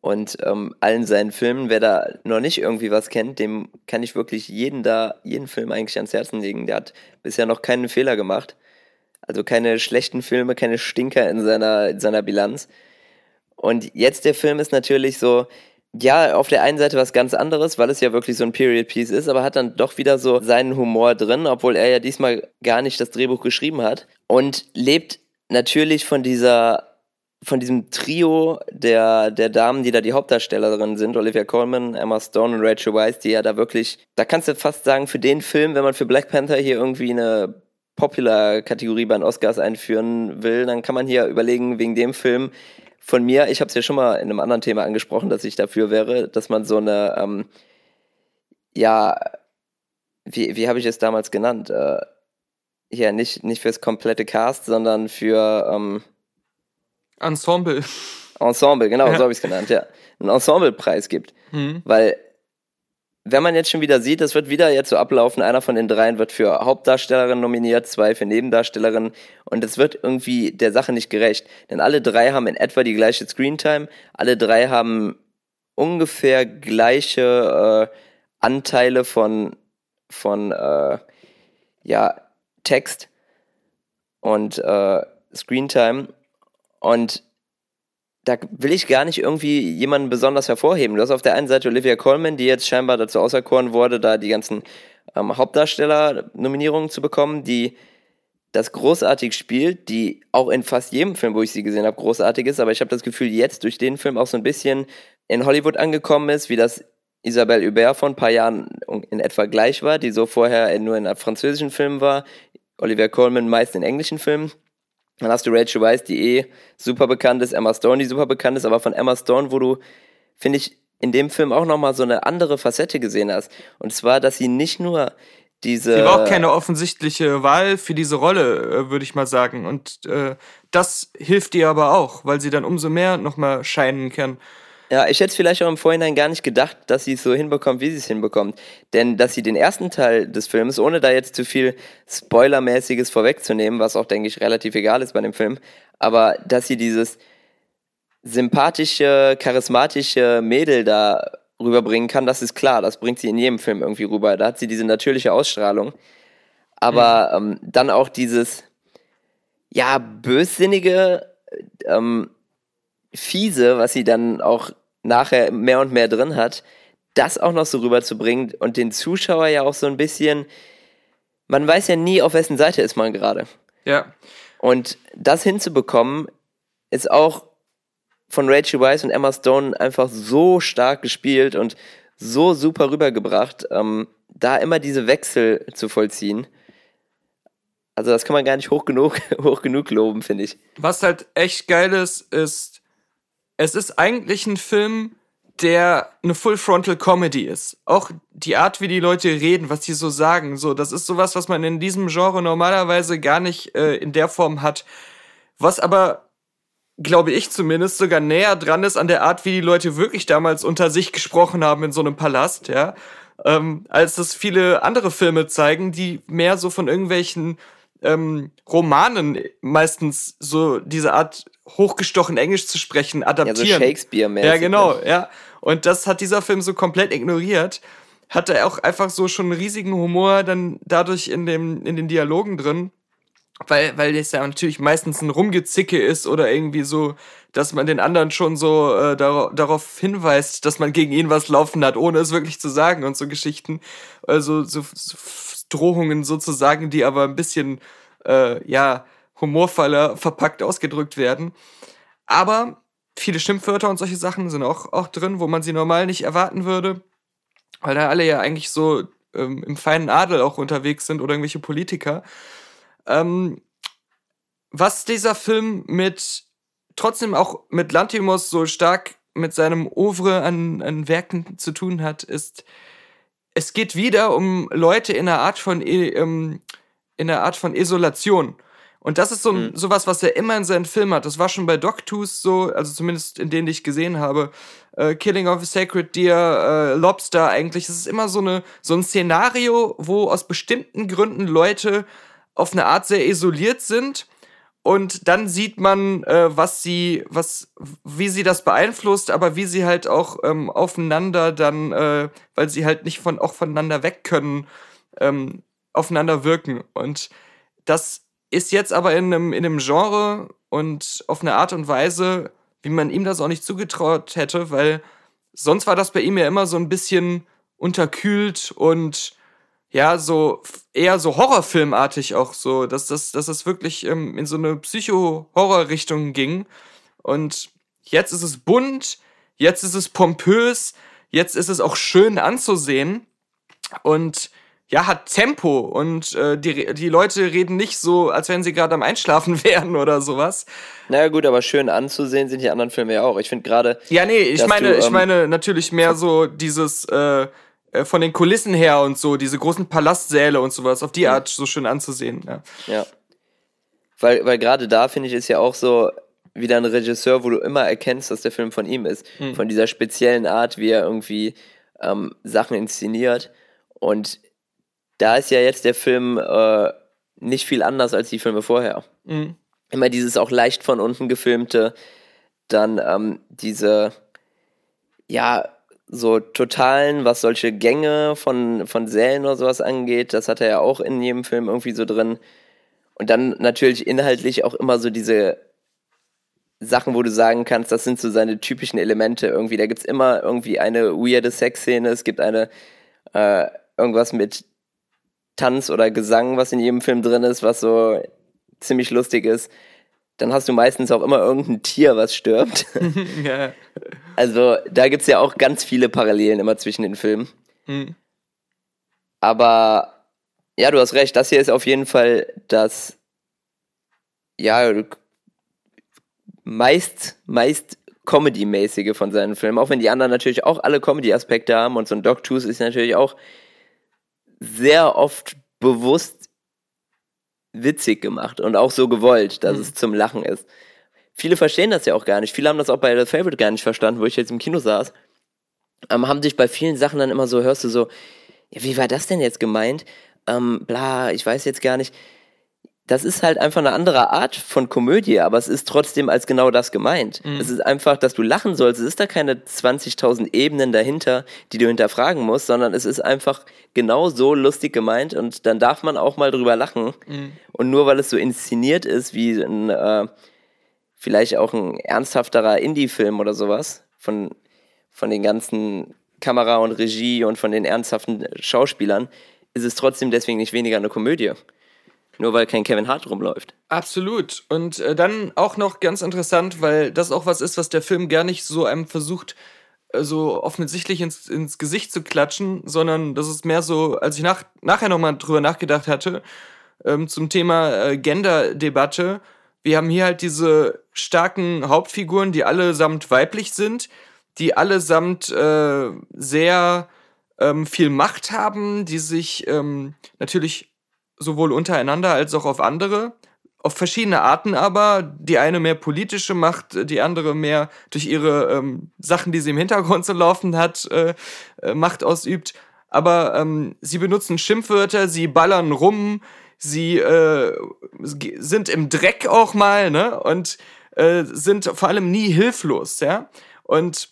und ähm, allen seinen Filmen. Wer da noch nicht irgendwie was kennt, dem kann ich wirklich jeden da, jeden Film eigentlich ans Herzen legen. Der hat bisher noch keinen Fehler gemacht. Also keine schlechten Filme, keine Stinker in seiner, in seiner Bilanz. Und jetzt der Film ist natürlich so, ja, auf der einen Seite was ganz anderes, weil es ja wirklich so ein Period Piece ist, aber hat dann doch wieder so seinen Humor drin, obwohl er ja diesmal gar nicht das Drehbuch geschrieben hat und lebt natürlich von dieser von diesem Trio der, der Damen, die da die Hauptdarstellerinnen sind, Olivia Colman, Emma Stone und Rachel Weisz, die ja da wirklich, da kannst du fast sagen, für den Film, wenn man für Black Panther hier irgendwie eine Popular-Kategorie bei den Oscars einführen will, dann kann man hier überlegen, wegen dem Film, von mir, ich habe es ja schon mal in einem anderen Thema angesprochen, dass ich dafür wäre, dass man so eine, ähm, ja, wie, wie habe ich es damals genannt? Äh, ja, nicht, nicht fürs komplette Cast, sondern für ähm, Ensemble. Ensemble, genau, ja. so habe ich es genannt, ja. Einen Ensemblepreis gibt. Mhm. Weil wenn man jetzt schon wieder sieht, es wird wieder jetzt so ablaufen, einer von den dreien wird für Hauptdarstellerin nominiert, zwei für Nebendarstellerin und es wird irgendwie der Sache nicht gerecht. Denn alle drei haben in etwa die gleiche Screentime, alle drei haben ungefähr gleiche äh, Anteile von, von äh, ja, Text und äh, Screentime und da will ich gar nicht irgendwie jemanden besonders hervorheben. Du hast auf der einen Seite Olivia Colman, die jetzt scheinbar dazu auserkoren wurde, da die ganzen ähm, Hauptdarsteller-Nominierungen zu bekommen, die das großartig spielt, die auch in fast jedem Film, wo ich sie gesehen habe, großartig ist. Aber ich habe das Gefühl, jetzt durch den Film auch so ein bisschen in Hollywood angekommen ist, wie das Isabelle Hubert vor ein paar Jahren in etwa gleich war, die so vorher nur in französischen Filmen war. Olivia Colman meist in englischen Filmen. Dann hast du Rachel Weisz, die eh super bekannt ist, Emma Stone, die super bekannt ist, aber von Emma Stone, wo du, finde ich, in dem Film auch nochmal so eine andere Facette gesehen hast. Und zwar, dass sie nicht nur diese. Sie war auch keine offensichtliche Wahl für diese Rolle, äh, würde ich mal sagen. Und äh, das hilft ihr aber auch, weil sie dann umso mehr nochmal scheinen kann. Ja, ich hätte vielleicht auch im Vorhinein gar nicht gedacht, dass sie es so hinbekommt, wie sie es hinbekommt. Denn dass sie den ersten Teil des Films, ohne da jetzt zu viel Spoilermäßiges vorwegzunehmen, was auch, denke ich, relativ egal ist bei dem Film, aber dass sie dieses sympathische, charismatische Mädel da rüberbringen kann, das ist klar. Das bringt sie in jedem Film irgendwie rüber. Da hat sie diese natürliche Ausstrahlung. Aber mhm. ähm, dann auch dieses, ja, bössinnige, ähm, fiese, was sie dann auch nachher mehr und mehr drin hat, das auch noch so rüberzubringen und den Zuschauer ja auch so ein bisschen, man weiß ja nie, auf wessen Seite ist man gerade. Ja. Und das hinzubekommen, ist auch von Rachel Weisz und Emma Stone einfach so stark gespielt und so super rübergebracht, ähm, da immer diese Wechsel zu vollziehen. Also das kann man gar nicht hoch genug, hoch genug loben, finde ich. Was halt echt geil ist, ist, es ist eigentlich ein Film, der eine Full Frontal Comedy ist. Auch die Art, wie die Leute reden, was sie so sagen, so, das ist sowas, was man in diesem Genre normalerweise gar nicht äh, in der Form hat. Was aber, glaube ich zumindest, sogar näher dran ist an der Art, wie die Leute wirklich damals unter sich gesprochen haben in so einem Palast, ja. ähm, als das viele andere Filme zeigen, die mehr so von irgendwelchen ähm, Romanen meistens so diese Art hochgestochen Englisch zu sprechen adaptieren. Ja, so Shakespeare-mäßig. Ja, genau, ne? ja. Und das hat dieser Film so komplett ignoriert. Hat er auch einfach so schon einen riesigen Humor dann dadurch in, dem, in den Dialogen drin. Weil, weil das ja natürlich meistens ein Rumgezicke ist oder irgendwie so, dass man den anderen schon so äh, dar darauf hinweist, dass man gegen ihn was laufen hat, ohne es wirklich zu sagen und so Geschichten. Also so, so Drohungen sozusagen, die aber ein bisschen, äh, ja, humorvoller verpackt ausgedrückt werden. Aber viele Schimpfwörter und solche Sachen sind auch, auch drin, wo man sie normal nicht erwarten würde. Weil da alle ja eigentlich so ähm, im feinen Adel auch unterwegs sind oder irgendwelche Politiker. Ähm, was dieser Film mit, trotzdem auch mit Lantimos so stark mit seinem Oeuvre an, an Werken zu tun hat, ist, es geht wieder um Leute in einer Art von, ähm, in einer Art von Isolation. Und das ist so mhm. sowas, was er immer in seinen Filmen hat. Das war schon bei Dogtooth so, also zumindest in denen, die ich gesehen habe. Äh, Killing of a Sacred Deer, äh, Lobster eigentlich. Es ist immer so, eine, so ein Szenario, wo aus bestimmten Gründen Leute auf eine Art sehr isoliert sind. Und dann sieht man, äh, was sie, was, wie sie das beeinflusst, aber wie sie halt auch ähm, aufeinander dann, äh, weil sie halt nicht von auch voneinander weg können, ähm, aufeinander wirken. Und das ist jetzt aber in einem, in einem Genre und auf eine Art und Weise, wie man ihm das auch nicht zugetraut hätte, weil sonst war das bei ihm ja immer so ein bisschen unterkühlt und ja, so eher so Horrorfilmartig auch so, dass das, dass das wirklich ähm, in so eine Psycho-Horror-Richtung ging. Und jetzt ist es bunt, jetzt ist es pompös, jetzt ist es auch schön anzusehen. Und ja, hat Tempo und äh, die, die Leute reden nicht so, als wenn sie gerade am Einschlafen wären oder sowas. Naja gut, aber schön anzusehen sind die anderen Filme ja auch. Ich finde gerade. Ja, nee, ich meine, du, ähm, ich meine natürlich mehr so dieses äh, äh, von den Kulissen her und so, diese großen Palastsäle und sowas, auf die Art so schön anzusehen. Ja. ja. Weil, weil gerade da finde ich ist ja auch so wieder ein Regisseur, wo du immer erkennst, dass der Film von ihm ist. Mhm. Von dieser speziellen Art, wie er irgendwie ähm, Sachen inszeniert. Und da ist ja jetzt der Film äh, nicht viel anders als die Filme vorher. Mhm. Immer dieses auch leicht von unten gefilmte, dann ähm, diese, ja, so totalen, was solche Gänge von, von Sälen oder sowas angeht, das hat er ja auch in jedem Film irgendwie so drin. Und dann natürlich inhaltlich auch immer so diese Sachen, wo du sagen kannst, das sind so seine typischen Elemente irgendwie. Da gibt es immer irgendwie eine weirde Sexszene, es gibt eine äh, irgendwas mit Tanz oder Gesang, was in jedem Film drin ist, was so ziemlich lustig ist, dann hast du meistens auch immer irgendein Tier, was stirbt. ja. Also da gibt es ja auch ganz viele Parallelen immer zwischen den Filmen. Mhm. Aber ja, du hast recht, das hier ist auf jeden Fall das, ja, meist, meist Comedy-mäßige von seinen Filmen, auch wenn die anderen natürlich auch alle Comedy-Aspekte haben und so ein Dogtooth ist natürlich auch sehr oft bewusst witzig gemacht und auch so gewollt, dass mhm. es zum Lachen ist. Viele verstehen das ja auch gar nicht. Viele haben das auch bei The Favorite gar nicht verstanden, wo ich jetzt im Kino saß. Ähm, haben sich bei vielen Sachen dann immer so, hörst du so, ja, wie war das denn jetzt gemeint? Ähm, bla, ich weiß jetzt gar nicht das ist halt einfach eine andere Art von Komödie, aber es ist trotzdem als genau das gemeint. Mhm. Es ist einfach, dass du lachen sollst. Es ist da keine 20.000 Ebenen dahinter, die du hinterfragen musst, sondern es ist einfach genau so lustig gemeint und dann darf man auch mal drüber lachen. Mhm. Und nur weil es so inszeniert ist wie ein, äh, vielleicht auch ein ernsthafterer Indie-Film oder sowas von, von den ganzen Kamera und Regie und von den ernsthaften Schauspielern, ist es trotzdem deswegen nicht weniger eine Komödie. Nur weil kein Kevin Hart rumläuft. Absolut. Und äh, dann auch noch ganz interessant, weil das auch was ist, was der Film gar nicht so einem versucht, äh, so offensichtlich ins, ins Gesicht zu klatschen, sondern das ist mehr so, als ich nach, nachher nochmal drüber nachgedacht hatte, ähm, zum Thema äh, Gender-Debatte. Wir haben hier halt diese starken Hauptfiguren, die allesamt weiblich sind, die allesamt äh, sehr ähm, viel Macht haben, die sich ähm, natürlich sowohl untereinander als auch auf andere. Auf verschiedene Arten aber. Die eine mehr politische Macht, die andere mehr durch ihre ähm, Sachen, die sie im Hintergrund zu laufen hat, äh, äh, Macht ausübt. aber ähm, sie benutzen Schimpfwörter, sie ballern rum, sie äh, sind im Dreck auch mal, ne? Und äh, sind vor allem nie hilflos, ja. Und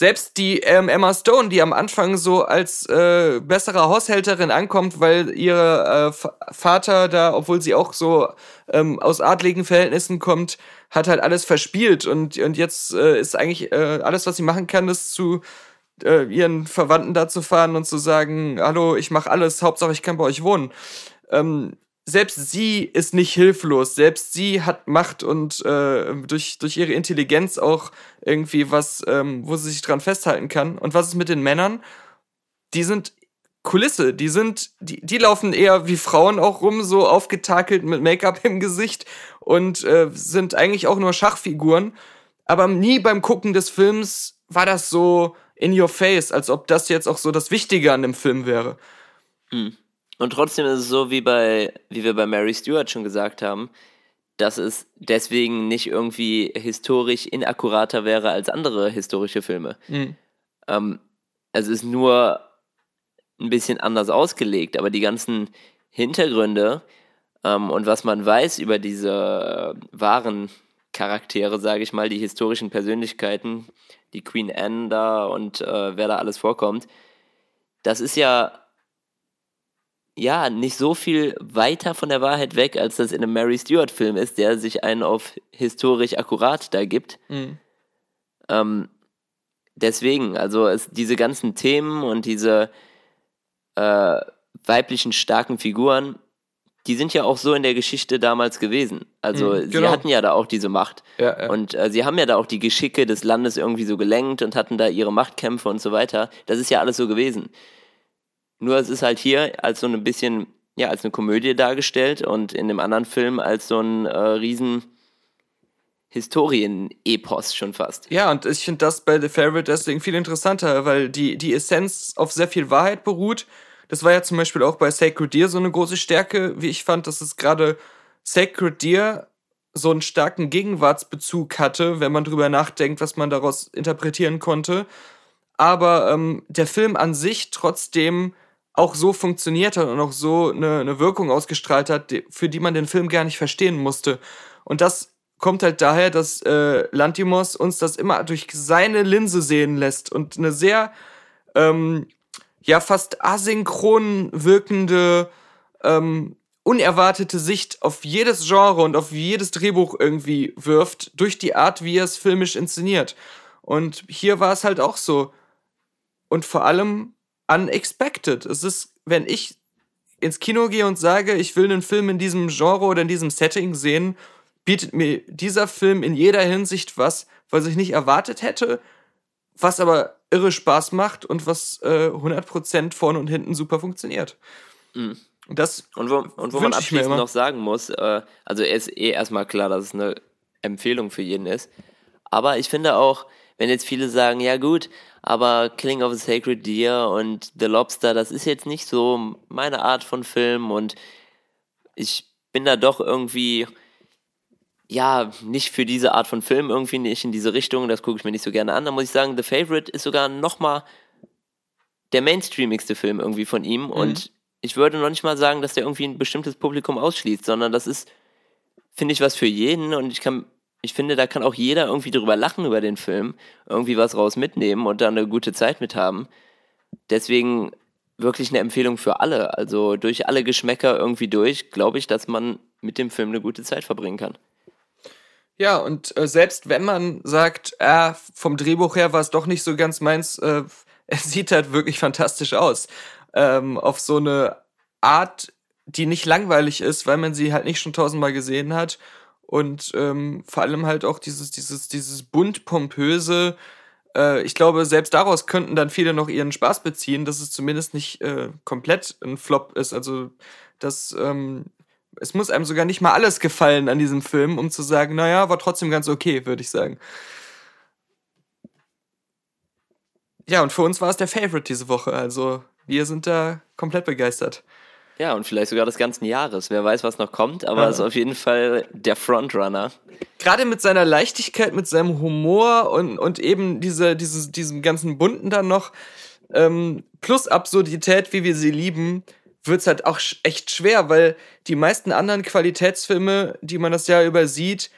selbst die ähm, Emma Stone, die am Anfang so als äh, bessere Haushälterin ankommt, weil ihr äh, Vater da, obwohl sie auch so ähm, aus adligen Verhältnissen kommt, hat halt alles verspielt und, und jetzt äh, ist eigentlich äh, alles, was sie machen kann, ist zu äh, ihren Verwandten da zu fahren und zu sagen, hallo, ich mache alles, Hauptsache ich kann bei euch wohnen. Ähm, selbst sie ist nicht hilflos. Selbst sie hat Macht und äh, durch, durch ihre Intelligenz auch irgendwie was, ähm, wo sie sich dran festhalten kann. Und was ist mit den Männern? Die sind Kulisse. Die sind, die, die laufen eher wie Frauen auch rum, so aufgetakelt mit Make-up im Gesicht und äh, sind eigentlich auch nur Schachfiguren. Aber nie beim Gucken des Films war das so in your face, als ob das jetzt auch so das Wichtige an dem Film wäre. Hm. Und trotzdem ist es so, wie, bei, wie wir bei Mary Stewart schon gesagt haben, dass es deswegen nicht irgendwie historisch inakkurater wäre als andere historische Filme. Mhm. Ähm, es ist nur ein bisschen anders ausgelegt, aber die ganzen Hintergründe ähm, und was man weiß über diese äh, wahren Charaktere, sage ich mal, die historischen Persönlichkeiten, die Queen Anne da und äh, wer da alles vorkommt, das ist ja ja, nicht so viel weiter von der Wahrheit weg, als das in einem Mary Stewart-Film ist, der sich einen auf historisch akkurat da gibt. Mhm. Ähm, deswegen, also es, diese ganzen Themen und diese äh, weiblichen starken Figuren, die sind ja auch so in der Geschichte damals gewesen. Also mhm, genau. sie hatten ja da auch diese Macht. Ja, ja. Und äh, sie haben ja da auch die Geschicke des Landes irgendwie so gelenkt und hatten da ihre Machtkämpfe und so weiter. Das ist ja alles so gewesen. Nur es ist halt hier als so ein bisschen, ja, als eine Komödie dargestellt und in dem anderen Film als so ein äh, riesen Historien-Epos schon fast. Ja, und ich finde das bei The Favorite deswegen viel interessanter, weil die, die Essenz auf sehr viel Wahrheit beruht. Das war ja zum Beispiel auch bei Sacred Deer so eine große Stärke, wie ich fand, dass es gerade Sacred Deer so einen starken Gegenwartsbezug hatte, wenn man drüber nachdenkt, was man daraus interpretieren konnte. Aber ähm, der Film an sich trotzdem auch so funktioniert hat und auch so eine, eine Wirkung ausgestrahlt hat, die, für die man den Film gar nicht verstehen musste. Und das kommt halt daher, dass äh, Lantimos uns das immer durch seine Linse sehen lässt und eine sehr, ähm, ja, fast asynchron wirkende, ähm, unerwartete Sicht auf jedes Genre und auf jedes Drehbuch irgendwie wirft, durch die Art, wie er es filmisch inszeniert. Und hier war es halt auch so. Und vor allem unexpected. Es ist, wenn ich ins Kino gehe und sage, ich will einen Film in diesem Genre oder in diesem Setting sehen, bietet mir dieser Film in jeder Hinsicht was, was ich nicht erwartet hätte, was aber irre Spaß macht und was äh, 100% vorne und hinten super funktioniert. Mhm. Das und wo, und wo man abschließend noch sagen muss, äh, also ist eh erstmal klar, dass es eine Empfehlung für jeden ist. Aber ich finde auch, wenn jetzt viele sagen, ja gut, aber Killing of a Sacred Deer und The Lobster, das ist jetzt nicht so meine Art von Film und ich bin da doch irgendwie, ja, nicht für diese Art von Film, irgendwie nicht in diese Richtung, das gucke ich mir nicht so gerne an. Da muss ich sagen, The Favorite ist sogar nochmal der mainstreamigste Film irgendwie von ihm mhm. und ich würde noch nicht mal sagen, dass der irgendwie ein bestimmtes Publikum ausschließt, sondern das ist, finde ich, was für jeden und ich kann ich finde, da kann auch jeder irgendwie drüber lachen über den Film, irgendwie was raus mitnehmen und dann eine gute Zeit mit haben. Deswegen wirklich eine Empfehlung für alle. Also durch alle Geschmäcker irgendwie durch, glaube ich, dass man mit dem Film eine gute Zeit verbringen kann. Ja, und äh, selbst wenn man sagt, äh, vom Drehbuch her war es doch nicht so ganz meins, äh, es sieht halt wirklich fantastisch aus. Ähm, auf so eine Art, die nicht langweilig ist, weil man sie halt nicht schon tausendmal gesehen hat und ähm, vor allem halt auch dieses, dieses, dieses bunt pompöse. Äh, ich glaube, selbst daraus könnten dann viele noch ihren Spaß beziehen, dass es zumindest nicht äh, komplett ein Flop ist. Also, dass ähm, es muss einem sogar nicht mal alles gefallen an diesem Film, um zu sagen, naja, war trotzdem ganz okay, würde ich sagen. Ja, und für uns war es der Favorite diese Woche. Also, wir sind da komplett begeistert. Ja, und vielleicht sogar des ganzen Jahres. Wer weiß, was noch kommt, aber ja. ist auf jeden Fall der Frontrunner. Gerade mit seiner Leichtigkeit, mit seinem Humor und, und eben diese, diese, diesem ganzen Bunten dann noch. ähm, plus Absurdität, wie wir sie lieben, wird es halt auch echt schwer, weil die meisten anderen Qualitätsfilme, die man das Jahr über sieht,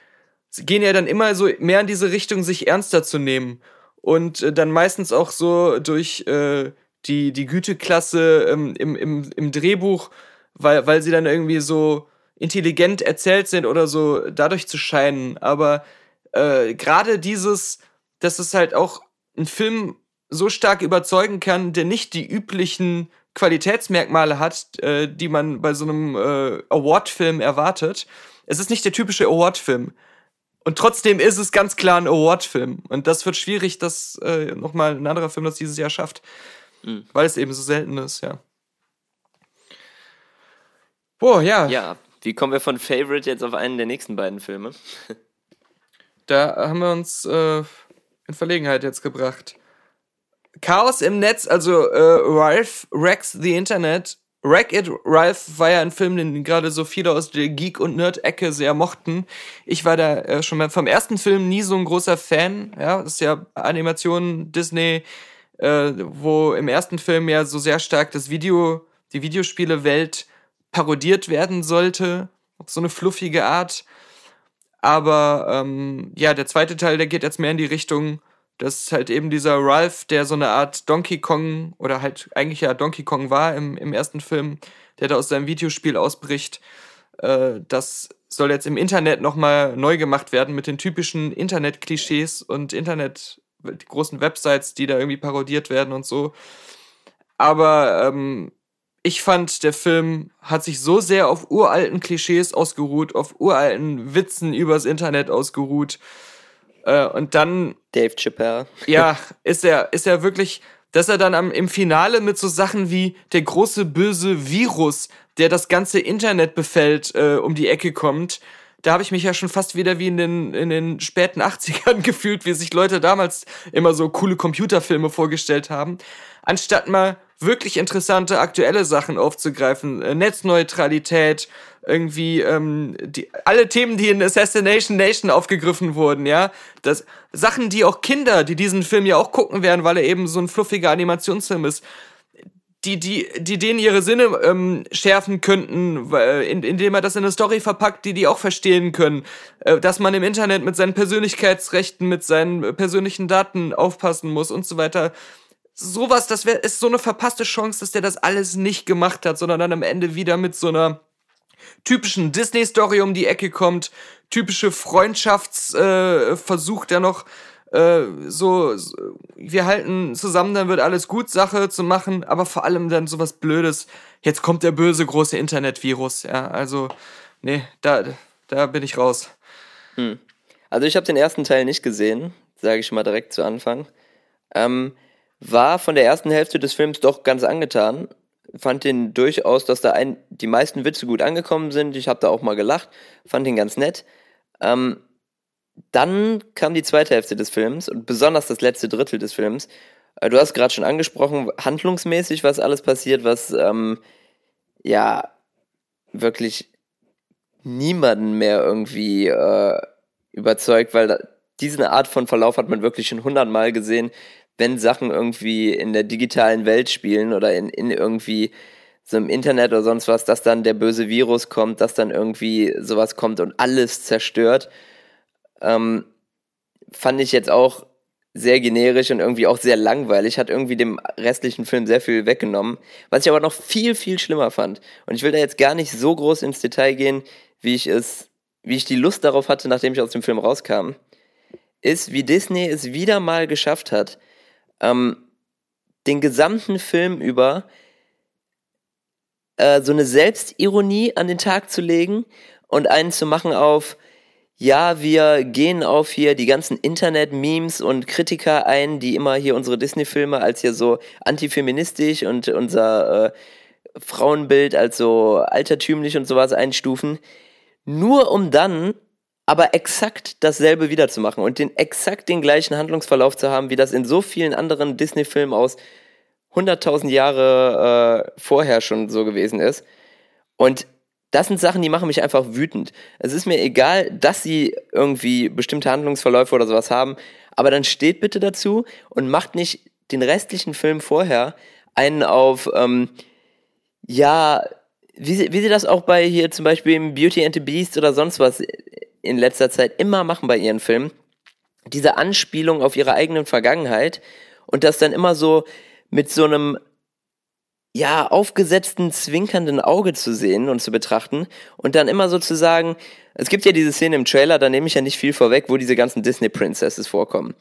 gehen ja dann immer so mehr in diese Richtung, sich ernster zu nehmen. Und äh, dann meistens auch so durch äh, die, die Güteklasse ähm, im, im, im Drehbuch, weil, weil sie dann irgendwie so intelligent erzählt sind oder so dadurch zu scheinen. Aber äh, gerade dieses, dass es halt auch ein Film so stark überzeugen kann, der nicht die üblichen Qualitätsmerkmale hat, äh, die man bei so einem äh, Award-Film erwartet. Es ist nicht der typische Award-Film. Und trotzdem ist es ganz klar ein Award-Film. Und das wird schwierig, dass äh, nochmal ein anderer Film das dieses Jahr schafft. Mhm. Weil es eben so selten ist, ja. Boah, ja. Ja, wie kommen wir von Favorite jetzt auf einen der nächsten beiden Filme? da haben wir uns äh, in Verlegenheit jetzt gebracht. Chaos im Netz, also äh, Ralph Wrecks the Internet. Wreck It Ralph war ja ein Film, den gerade so viele aus der Geek- und Nerd-Ecke sehr mochten. Ich war da äh, schon mal vom ersten Film nie so ein großer Fan. Ja, das ist ja Animation Disney, äh, wo im ersten Film ja so sehr stark das Video, die Videospiele-Welt parodiert werden sollte. Auf so eine fluffige Art. Aber ähm, ja, der zweite Teil, der geht jetzt mehr in die Richtung, dass halt eben dieser Ralph, der so eine Art Donkey Kong oder halt eigentlich ja Donkey Kong war im, im ersten Film, der da aus seinem Videospiel ausbricht, äh, das soll jetzt im Internet nochmal neu gemacht werden mit den typischen Internet-Klischees und Internet, die großen Websites, die da irgendwie parodiert werden und so. Aber ähm, ich fand, der Film hat sich so sehr auf uralten Klischees ausgeruht, auf uralten Witzen übers Internet ausgeruht. Äh, und dann. Dave Chappelle. Ja, ist er, ist er wirklich, dass er dann am, im Finale mit so Sachen wie der große böse Virus, der das ganze Internet befällt, äh, um die Ecke kommt. Da habe ich mich ja schon fast wieder wie in den, in den späten 80ern gefühlt, wie sich Leute damals immer so coole Computerfilme vorgestellt haben. Anstatt mal wirklich interessante aktuelle Sachen aufzugreifen. Äh, Netzneutralität, irgendwie ähm, die, alle Themen, die in Assassination Nation aufgegriffen wurden, ja. Das, Sachen, die auch Kinder, die diesen Film ja auch gucken werden, weil er eben so ein fluffiger Animationsfilm ist, die, die, die denen ihre Sinne ähm, schärfen könnten, in, indem er das in eine Story verpackt, die die auch verstehen können. Äh, dass man im Internet mit seinen Persönlichkeitsrechten, mit seinen persönlichen Daten aufpassen muss und so weiter sowas, das wäre ist so eine verpasste Chance, dass der das alles nicht gemacht hat, sondern dann am Ende wieder mit so einer typischen Disney-Story um die Ecke kommt, typische Freundschaftsversuch, äh, der noch äh, so, so, wir halten zusammen, dann wird alles gut, Sache zu machen, aber vor allem dann sowas Blödes. Jetzt kommt der böse große Internetvirus, ja, also, nee, da, da bin ich raus. Hm. Also ich habe den ersten Teil nicht gesehen, sage ich mal direkt zu Anfang. Ähm, war von der ersten Hälfte des Films doch ganz angetan. Fand den durchaus, dass da ein, die meisten Witze gut angekommen sind. Ich habe da auch mal gelacht, fand ihn ganz nett. Ähm, dann kam die zweite Hälfte des Films und besonders das letzte Drittel des Films. Äh, du hast gerade schon angesprochen, handlungsmäßig, was alles passiert, was ähm, ja wirklich niemanden mehr irgendwie äh, überzeugt, weil da, diese Art von Verlauf hat man wirklich schon hundertmal gesehen wenn Sachen irgendwie in der digitalen Welt spielen oder in, in irgendwie so im Internet oder sonst was, dass dann der böse Virus kommt, dass dann irgendwie sowas kommt und alles zerstört, ähm, fand ich jetzt auch sehr generisch und irgendwie auch sehr langweilig, hat irgendwie dem restlichen Film sehr viel weggenommen, was ich aber noch viel, viel schlimmer fand. Und ich will da jetzt gar nicht so groß ins Detail gehen, wie ich es, wie ich die Lust darauf hatte, nachdem ich aus dem Film rauskam, ist, wie Disney es wieder mal geschafft hat, ähm, den gesamten Film über äh, so eine Selbstironie an den Tag zu legen und einen zu machen auf, ja, wir gehen auf hier die ganzen Internet-Memes und Kritiker ein, die immer hier unsere Disney-Filme als hier so antifeministisch und unser äh, Frauenbild als so altertümlich und sowas einstufen, nur um dann aber exakt dasselbe wiederzumachen und den exakt den gleichen Handlungsverlauf zu haben, wie das in so vielen anderen Disney-Filmen aus 100.000 Jahre äh, vorher schon so gewesen ist. Und das sind Sachen, die machen mich einfach wütend. Es ist mir egal, dass sie irgendwie bestimmte Handlungsverläufe oder sowas haben, aber dann steht bitte dazu und macht nicht den restlichen Film vorher einen auf, ähm, ja, wie wie sie das auch bei hier zum Beispiel im Beauty and the Beast oder sonst was in letzter Zeit immer machen bei ihren Filmen, diese Anspielung auf ihre eigenen Vergangenheit und das dann immer so mit so einem ja, aufgesetzten, zwinkernden Auge zu sehen und zu betrachten und dann immer so zu sagen, es gibt ja diese Szene im Trailer, da nehme ich ja nicht viel vorweg, wo diese ganzen Disney Princesses vorkommen.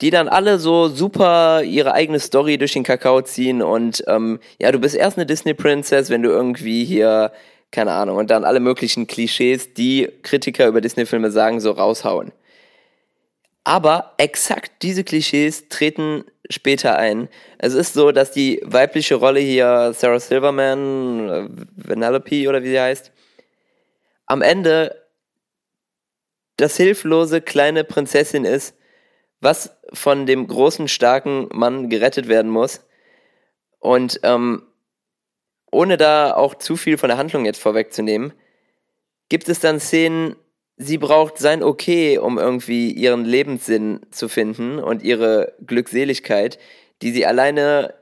Die dann alle so super ihre eigene Story durch den Kakao ziehen und ähm, ja, du bist erst eine Disney Princess, wenn du irgendwie hier, keine Ahnung, und dann alle möglichen Klischees, die Kritiker über Disney-Filme sagen, so raushauen. Aber exakt diese Klischees treten später ein. Es ist so, dass die weibliche Rolle hier, Sarah Silverman, äh, Vanellope oder wie sie heißt, am Ende das hilflose kleine Prinzessin ist, was von dem großen, starken Mann gerettet werden muss. Und ähm, ohne da auch zu viel von der Handlung jetzt vorwegzunehmen, gibt es dann Szenen, sie braucht sein Okay, um irgendwie ihren Lebenssinn zu finden und ihre Glückseligkeit, die sie alleine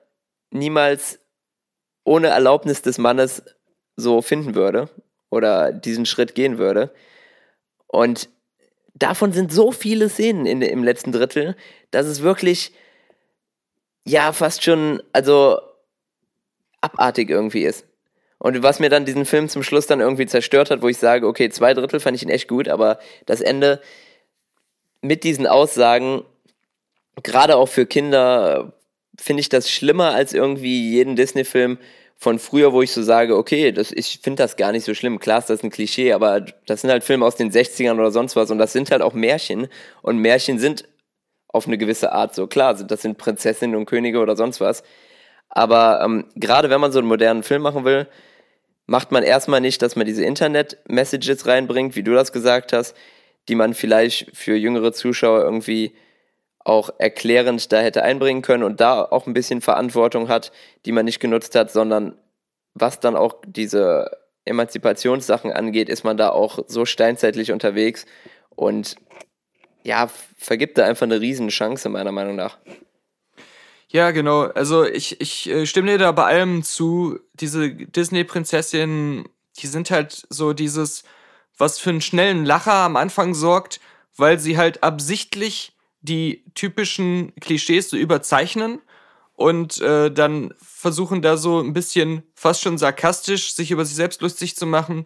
niemals ohne Erlaubnis des Mannes so finden würde oder diesen Schritt gehen würde. Und davon sind so viele Szenen in, im letzten Drittel, dass es wirklich, ja, fast schon, also abartig irgendwie ist. Und was mir dann diesen Film zum Schluss dann irgendwie zerstört hat, wo ich sage, okay, zwei Drittel fand ich ihn echt gut, aber das Ende mit diesen Aussagen, gerade auch für Kinder, finde ich das schlimmer als irgendwie jeden Disney-Film von früher, wo ich so sage, okay, das, ich finde das gar nicht so schlimm. Klar ist das ein Klischee, aber das sind halt Filme aus den 60ern oder sonst was und das sind halt auch Märchen und Märchen sind auf eine gewisse Art so. Klar, das sind Prinzessinnen und Könige oder sonst was. Aber ähm, gerade wenn man so einen modernen Film machen will, macht man erstmal nicht, dass man diese Internet-Messages reinbringt, wie du das gesagt hast, die man vielleicht für jüngere Zuschauer irgendwie auch erklärend da hätte einbringen können und da auch ein bisschen Verantwortung hat, die man nicht genutzt hat, sondern was dann auch diese Emanzipationssachen angeht, ist man da auch so steinzeitlich unterwegs und ja, vergibt da einfach eine riesen Chance, meiner Meinung nach. Ja, genau. Also ich, ich äh, stimme dir da bei allem zu. Diese Disney-Prinzessinnen, die sind halt so dieses, was für einen schnellen Lacher am Anfang sorgt, weil sie halt absichtlich die typischen Klischees so überzeichnen und äh, dann versuchen da so ein bisschen fast schon sarkastisch sich über sich selbst lustig zu machen,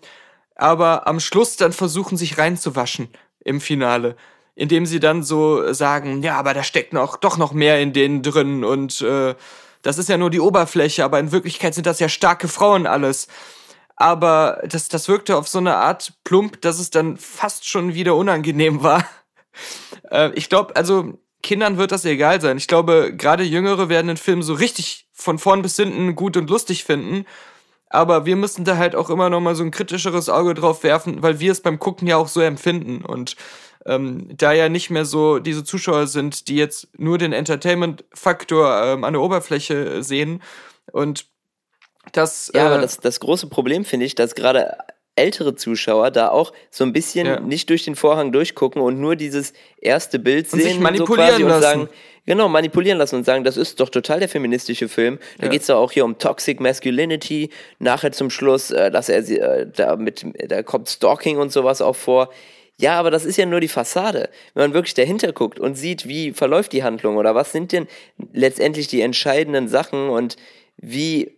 aber am Schluss dann versuchen sich reinzuwaschen im Finale indem sie dann so sagen, ja, aber da steckt noch doch noch mehr in denen drin und äh, das ist ja nur die Oberfläche, aber in Wirklichkeit sind das ja starke Frauen alles. Aber das, das wirkte auf so eine Art plump, dass es dann fast schon wieder unangenehm war. Äh, ich glaube, also Kindern wird das egal sein. Ich glaube, gerade Jüngere werden den Film so richtig von vorn bis hinten gut und lustig finden. Aber wir müssen da halt auch immer noch mal so ein kritischeres Auge drauf werfen, weil wir es beim Gucken ja auch so empfinden. Und ähm, da ja nicht mehr so diese Zuschauer sind, die jetzt nur den Entertainment-Faktor ähm, an der Oberfläche sehen. Und das. Ja, äh, aber das, das große Problem finde ich, dass gerade ältere Zuschauer da auch so ein bisschen ja. nicht durch den Vorhang durchgucken und nur dieses erste Bild und sehen sich manipulieren so lassen. und sagen, genau, manipulieren lassen und sagen, das ist doch total der feministische Film. Da ja. geht's doch auch hier um Toxic Masculinity, nachher zum Schluss, äh, dass er sie, äh, da mit, da kommt Stalking und sowas auch vor. Ja, aber das ist ja nur die Fassade. Wenn man wirklich dahinter guckt und sieht, wie verläuft die Handlung oder was sind denn letztendlich die entscheidenden Sachen und wie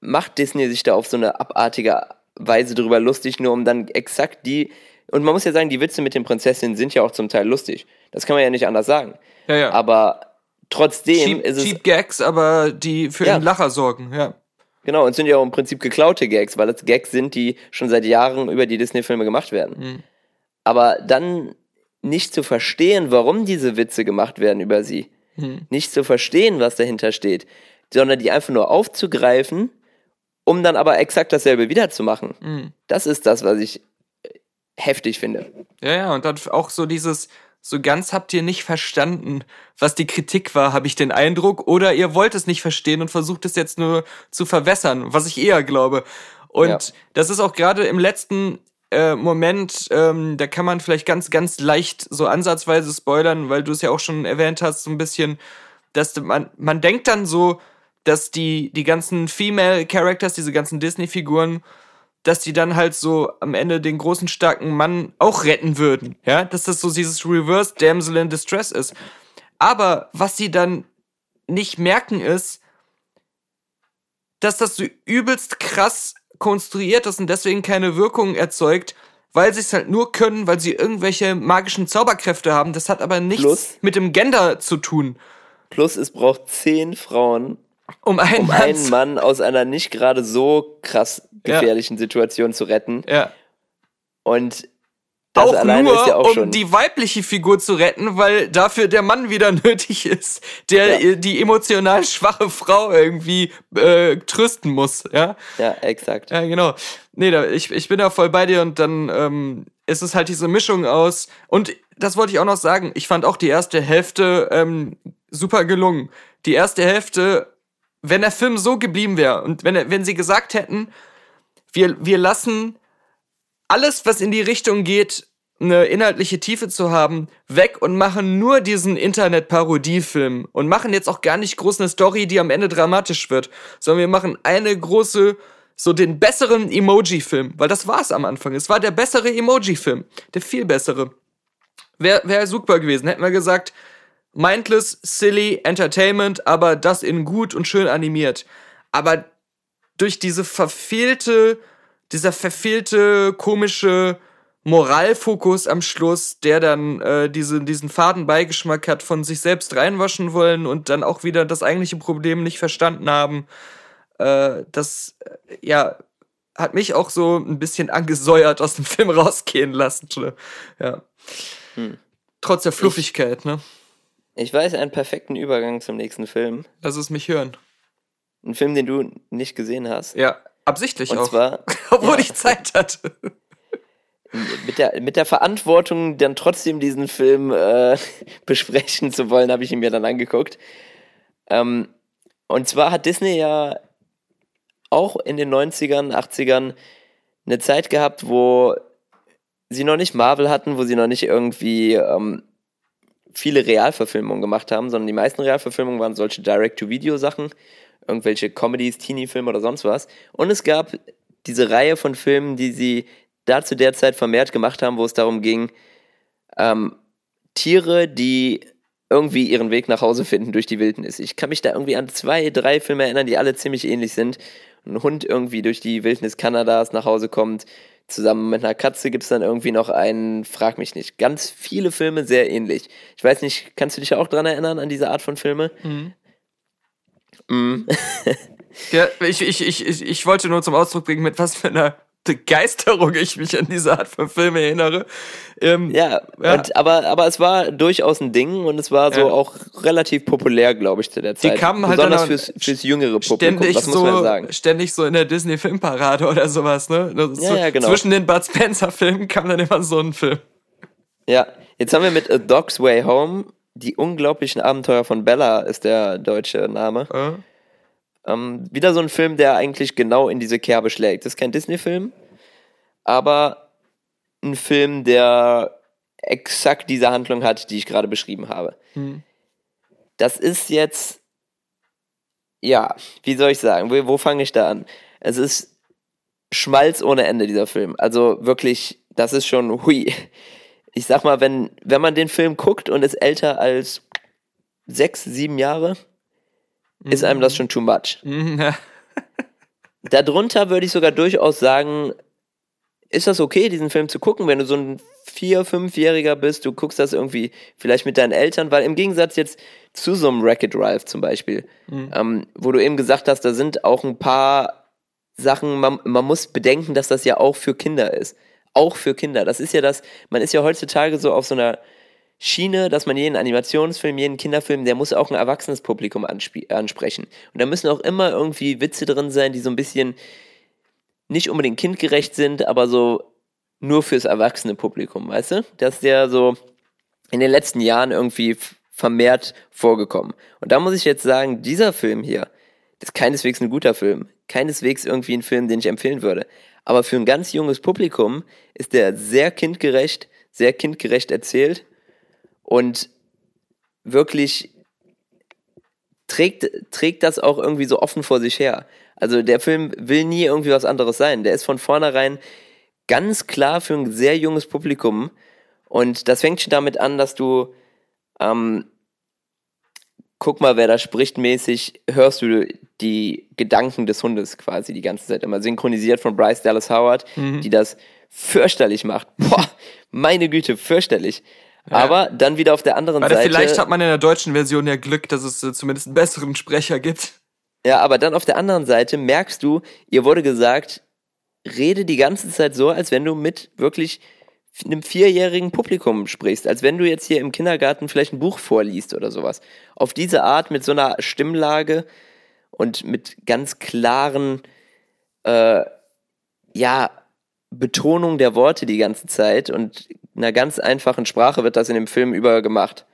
macht Disney sich da auf so eine abartige Weise drüber lustig, nur um dann exakt die. Und man muss ja sagen, die Witze mit den Prinzessinnen sind ja auch zum Teil lustig. Das kann man ja nicht anders sagen. Ja, ja. Aber trotzdem cheap, ist es. Cheap Gags, aber die für ja. den Lacher sorgen, ja. Genau, und sind ja auch im Prinzip geklaute Gags, weil es Gags sind, die schon seit Jahren über die Disney-Filme gemacht werden. Mhm. Aber dann nicht zu verstehen, warum diese Witze gemacht werden über sie, hm. nicht zu verstehen, was dahinter steht, sondern die einfach nur aufzugreifen, um dann aber exakt dasselbe wiederzumachen. Hm. Das ist das, was ich heftig finde. Ja, ja, und dann auch so dieses, so ganz habt ihr nicht verstanden, was die Kritik war, habe ich den Eindruck, oder ihr wollt es nicht verstehen und versucht es jetzt nur zu verwässern, was ich eher glaube. Und ja. das ist auch gerade im letzten äh, Moment, ähm, da kann man vielleicht ganz, ganz leicht so ansatzweise spoilern, weil du es ja auch schon erwähnt hast, so ein bisschen. dass man, man denkt dann so, dass die, die ganzen Female Characters, diese ganzen Disney-Figuren, dass die dann halt so am Ende den großen, starken Mann auch retten würden. Ja, dass das so dieses Reverse Damsel in Distress ist. Aber was sie dann nicht merken ist, dass das so übelst krass konstruiert ist und deswegen keine Wirkung erzeugt, weil sie es halt nur können, weil sie irgendwelche magischen Zauberkräfte haben. Das hat aber nichts Plus, mit dem Gender zu tun. Plus es braucht zehn Frauen, um einen, um Mann, einen Mann aus einer nicht gerade so krass gefährlichen ja. Situation zu retten. Ja. Und das auch nur, ja auch um die weibliche Figur zu retten, weil dafür der Mann wieder nötig ist, der ja. die emotional schwache Frau irgendwie äh, trösten muss, ja? Ja, exakt. Ja, genau. Nee, da, ich, ich bin da voll bei dir und dann ähm, ist es halt diese Mischung aus und das wollte ich auch noch sagen, ich fand auch die erste Hälfte ähm, super gelungen. Die erste Hälfte, wenn der Film so geblieben wäre und wenn, wenn sie gesagt hätten, wir, wir lassen alles, was in die Richtung geht, eine inhaltliche Tiefe zu haben, weg und machen nur diesen Internet-Parodiefilm und machen jetzt auch gar nicht groß eine Story, die am Ende dramatisch wird, sondern wir machen eine große, so den besseren Emoji-Film, weil das war es am Anfang. Es war der bessere Emoji-Film, der viel bessere. Wäre wär super gewesen. Hätten wir gesagt, mindless, silly, Entertainment, aber das in gut und schön animiert. Aber durch diese verfehlte dieser verfehlte, komische Moralfokus am Schluss, der dann äh, diese, diesen faden Beigeschmack hat, von sich selbst reinwaschen wollen und dann auch wieder das eigentliche Problem nicht verstanden haben. Äh, das, äh, ja, hat mich auch so ein bisschen angesäuert aus dem Film rausgehen lassen. Ja. Hm. Trotz der Fluffigkeit, ich, ne? Ich weiß einen perfekten Übergang zum nächsten Film. Lass es mich hören. Ein Film, den du nicht gesehen hast. Ja, Absichtlich Und auch. Zwar, Obwohl ja. ich Zeit hatte. Mit der, mit der Verantwortung, dann trotzdem diesen Film äh, besprechen zu wollen, habe ich ihn mir dann angeguckt. Ähm, und zwar hat Disney ja auch in den 90ern, 80ern eine Zeit gehabt, wo sie noch nicht Marvel hatten, wo sie noch nicht irgendwie ähm, viele Realverfilmungen gemacht haben, sondern die meisten Realverfilmungen waren solche Direct-to-Video-Sachen irgendwelche Comedies, Teenie-Filme oder sonst was. Und es gab diese Reihe von Filmen, die sie da zu der Zeit vermehrt gemacht haben, wo es darum ging, ähm, Tiere, die irgendwie ihren Weg nach Hause finden durch die Wildnis. Ich kann mich da irgendwie an zwei, drei Filme erinnern, die alle ziemlich ähnlich sind. Ein Hund irgendwie durch die Wildnis Kanadas nach Hause kommt. Zusammen mit einer Katze gibt es dann irgendwie noch einen, frag mich nicht. Ganz viele Filme sehr ähnlich. Ich weiß nicht, kannst du dich auch dran erinnern an diese Art von Filme? Mhm. Mm. ja, ich, ich, ich, ich wollte nur zum Ausdruck bringen, mit was für einer Begeisterung ich mich an diese Art von Filmen erinnere. Ähm, ja, ja. Und, aber, aber es war durchaus ein Ding und es war so ja. auch relativ populär, glaube ich, zu der Zeit. Die kamen halt Besonders fürs, fürs jüngere Publikum, ständig das muss man so, sagen. Ständig so in der Disney-Filmparade oder sowas, ne? Ja, ja, genau. Zwischen den Bud Spencer-Filmen kam dann immer so ein Film. Ja, jetzt haben wir mit A Dog's Way Home die unglaublichen Abenteuer von Bella ist der deutsche Name. Äh? Ähm, wieder so ein Film, der eigentlich genau in diese Kerbe schlägt. Das ist kein Disney-Film, aber ein Film, der exakt diese Handlung hat, die ich gerade beschrieben habe. Hm. Das ist jetzt, ja, wie soll ich sagen, wo, wo fange ich da an? Es ist Schmalz ohne Ende, dieser Film. Also wirklich, das ist schon hui ich sag mal, wenn, wenn man den Film guckt und ist älter als sechs, sieben Jahre, mhm. ist einem das mhm. schon too much. Mhm. Darunter würde ich sogar durchaus sagen, ist das okay, diesen Film zu gucken, wenn du so ein vier-, fünfjähriger bist, du guckst das irgendwie vielleicht mit deinen Eltern, weil im Gegensatz jetzt zu so einem Wreck-It Ralph zum Beispiel, mhm. ähm, wo du eben gesagt hast, da sind auch ein paar Sachen, man, man muss bedenken, dass das ja auch für Kinder ist auch für Kinder. Das ist ja das, man ist ja heutzutage so auf so einer Schiene, dass man jeden Animationsfilm, jeden Kinderfilm, der muss auch ein erwachsenes Publikum ansprechen. Und da müssen auch immer irgendwie Witze drin sein, die so ein bisschen nicht unbedingt kindgerecht sind, aber so nur fürs erwachsene Publikum, weißt du? Das ist ja so in den letzten Jahren irgendwie vermehrt vorgekommen. Und da muss ich jetzt sagen, dieser Film hier ist keineswegs ein guter Film. Keineswegs irgendwie ein Film, den ich empfehlen würde. Aber für ein ganz junges Publikum ist der sehr kindgerecht, sehr kindgerecht erzählt und wirklich trägt, trägt das auch irgendwie so offen vor sich her. Also der Film will nie irgendwie was anderes sein. Der ist von vornherein ganz klar für ein sehr junges Publikum. Und das fängt schon damit an, dass du, ähm, guck mal, wer da spricht mäßig, hörst du die Gedanken des Hundes quasi die ganze Zeit immer synchronisiert von Bryce Dallas Howard, mhm. die das fürchterlich macht. Boah, meine Güte, fürchterlich. Ja. Aber dann wieder auf der anderen Weil Seite. Vielleicht hat man in der deutschen Version ja Glück, dass es äh, zumindest einen besseren Sprecher gibt. Ja, aber dann auf der anderen Seite merkst du, ihr wurde gesagt, rede die ganze Zeit so, als wenn du mit wirklich einem vierjährigen Publikum sprichst, als wenn du jetzt hier im Kindergarten vielleicht ein Buch vorliest oder sowas. Auf diese Art mit so einer Stimmlage und mit ganz klaren, äh, ja, Betonung der Worte die ganze Zeit und einer ganz einfachen Sprache wird das in dem Film über gemacht.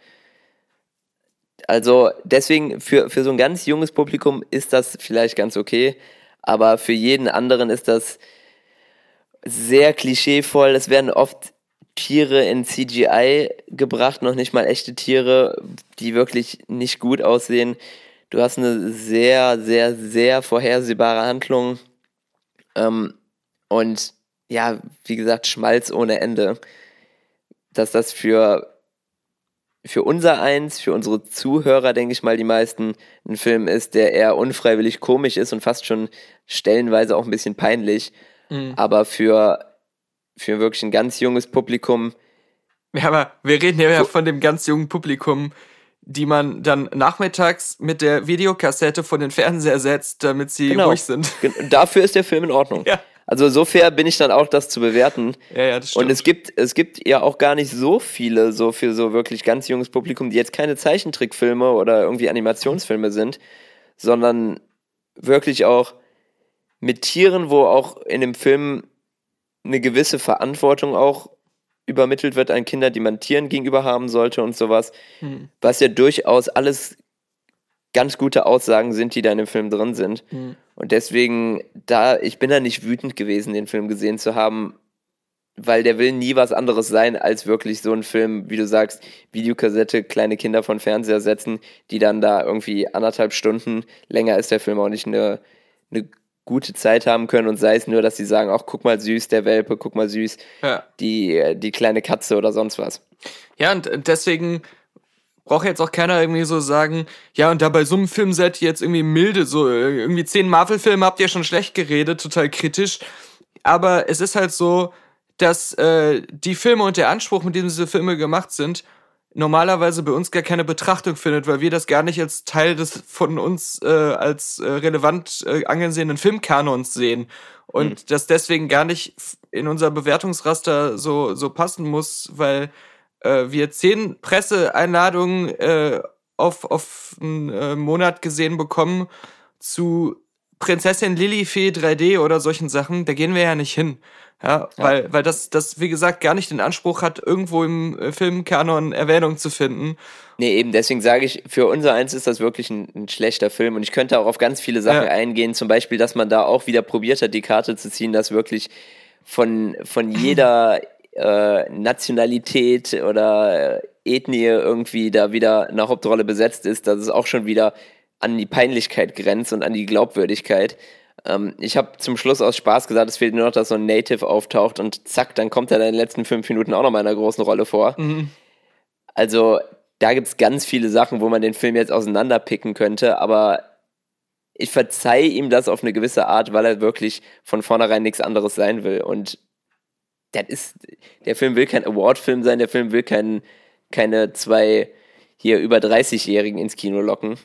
Also deswegen für, für so ein ganz junges Publikum ist das vielleicht ganz okay, aber für jeden anderen ist das sehr klischeevoll. Es werden oft Tiere in CGI gebracht, noch nicht mal echte Tiere, die wirklich nicht gut aussehen. Du hast eine sehr, sehr, sehr vorhersehbare Handlung. Ähm, und ja, wie gesagt, Schmalz ohne Ende. Dass das für für unser eins, für unsere Zuhörer, denke ich mal, die meisten, ein Film ist, der eher unfreiwillig komisch ist und fast schon stellenweise auch ein bisschen peinlich. Mhm. Aber für, für wirklich ein ganz junges Publikum. Ja, aber wir reden ja von dem ganz jungen Publikum, die man dann nachmittags mit der Videokassette vor den Fernseher setzt, damit sie genau. ruhig sind. Dafür ist der Film in Ordnung. Ja. Also so fair bin ich dann auch, das zu bewerten. Ja, ja, das stimmt. Und es gibt, es gibt ja auch gar nicht so viele, so für so wirklich ganz junges Publikum, die jetzt keine Zeichentrickfilme oder irgendwie Animationsfilme sind, sondern wirklich auch mit Tieren, wo auch in dem Film eine gewisse Verantwortung auch übermittelt wird an Kinder, die man Tieren gegenüber haben sollte und sowas. Hm. Was ja durchaus alles ganz gute Aussagen sind, die da in dem Film drin sind. Mhm. Und deswegen, da, ich bin da nicht wütend gewesen, den Film gesehen zu haben, weil der will nie was anderes sein, als wirklich so ein Film, wie du sagst, Videokassette, kleine Kinder von Fernseher setzen, die dann da irgendwie anderthalb Stunden, länger ist der Film auch nicht, eine, eine gute Zeit haben können und sei es nur, dass sie sagen, ach, guck mal süß, der Welpe, guck mal süß, ja. die, die kleine Katze oder sonst was. Ja, und deswegen braucht jetzt auch keiner irgendwie so sagen, ja, und da bei so einem Film seid ihr jetzt irgendwie milde, so irgendwie zehn Marvel-Filme habt ihr schon schlecht geredet, total kritisch. Aber es ist halt so, dass äh, die Filme und der Anspruch, mit dem diese Filme gemacht sind, normalerweise bei uns gar keine Betrachtung findet, weil wir das gar nicht als Teil des von uns äh, als äh, relevant äh, angesehenen Filmkanons sehen und mhm. das deswegen gar nicht in unser Bewertungsraster so so passen muss, weil äh, wir zehn Presseeinladungen äh, auf, auf einen äh, Monat gesehen bekommen zu Prinzessin Lilifee 3D oder solchen Sachen, da gehen wir ja nicht hin. Ja, ja, weil, weil das, das, wie gesagt, gar nicht den Anspruch hat, irgendwo im äh, Filmkanon Erwähnung zu finden. Nee, eben, deswegen sage ich, für unser eins ist das wirklich ein, ein, schlechter Film und ich könnte auch auf ganz viele Sachen ja. eingehen, zum Beispiel, dass man da auch wieder probiert hat, die Karte zu ziehen, dass wirklich von, von jeder äh, Nationalität oder Ethnie irgendwie da wieder eine Hauptrolle besetzt ist, dass es auch schon wieder an die Peinlichkeit grenzt und an die Glaubwürdigkeit. Ähm, ich habe zum Schluss aus Spaß gesagt, es fehlt nur noch, dass so ein Native auftaucht und zack, dann kommt er in den letzten fünf Minuten auch noch mal in einer großen Rolle vor. Mhm. Also da gibt es ganz viele Sachen, wo man den Film jetzt auseinanderpicken könnte, aber ich verzeihe ihm das auf eine gewisse Art, weil er wirklich von vornherein nichts anderes sein will. Und das ist, der Film will kein Award-Film sein, der Film will kein, keine zwei hier über 30-Jährigen ins Kino locken.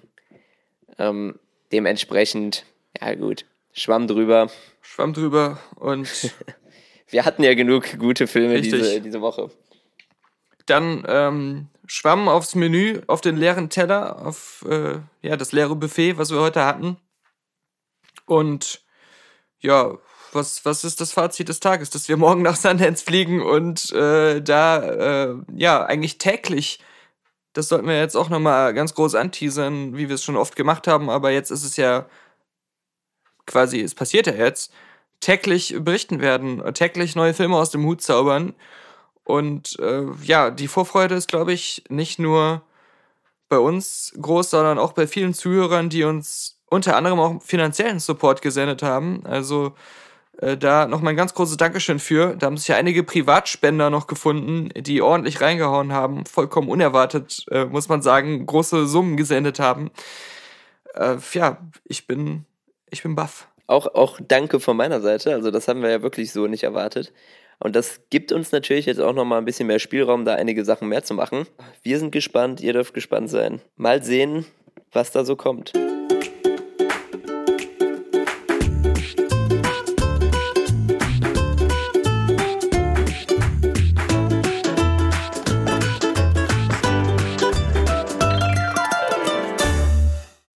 Ähm, dementsprechend, ja gut, Schwamm drüber. Schwamm drüber und. Wir hatten ja genug gute Filme diese, diese Woche. Dann ähm, Schwamm aufs Menü, auf den leeren Teller, auf äh, ja, das leere Buffet, was wir heute hatten. Und ja, was, was ist das Fazit des Tages? Dass wir morgen nach Sundance fliegen und äh, da äh, ja eigentlich täglich, das sollten wir jetzt auch nochmal ganz groß anteasern, wie wir es schon oft gemacht haben, aber jetzt ist es ja quasi, es passiert ja jetzt, täglich berichten werden, täglich neue Filme aus dem Hut zaubern. Und äh, ja, die Vorfreude ist, glaube ich, nicht nur bei uns groß, sondern auch bei vielen Zuhörern, die uns unter anderem auch finanziellen Support gesendet haben. Also äh, da nochmal ein ganz großes Dankeschön für. Da haben sich ja einige Privatspender noch gefunden, die ordentlich reingehauen haben, vollkommen unerwartet, äh, muss man sagen, große Summen gesendet haben. Äh, ja, ich bin, ich bin baff. Auch, auch danke von meiner Seite. Also das haben wir ja wirklich so nicht erwartet. Und das gibt uns natürlich jetzt auch nochmal ein bisschen mehr Spielraum, da einige Sachen mehr zu machen. Wir sind gespannt, ihr dürft gespannt sein. Mal sehen, was da so kommt.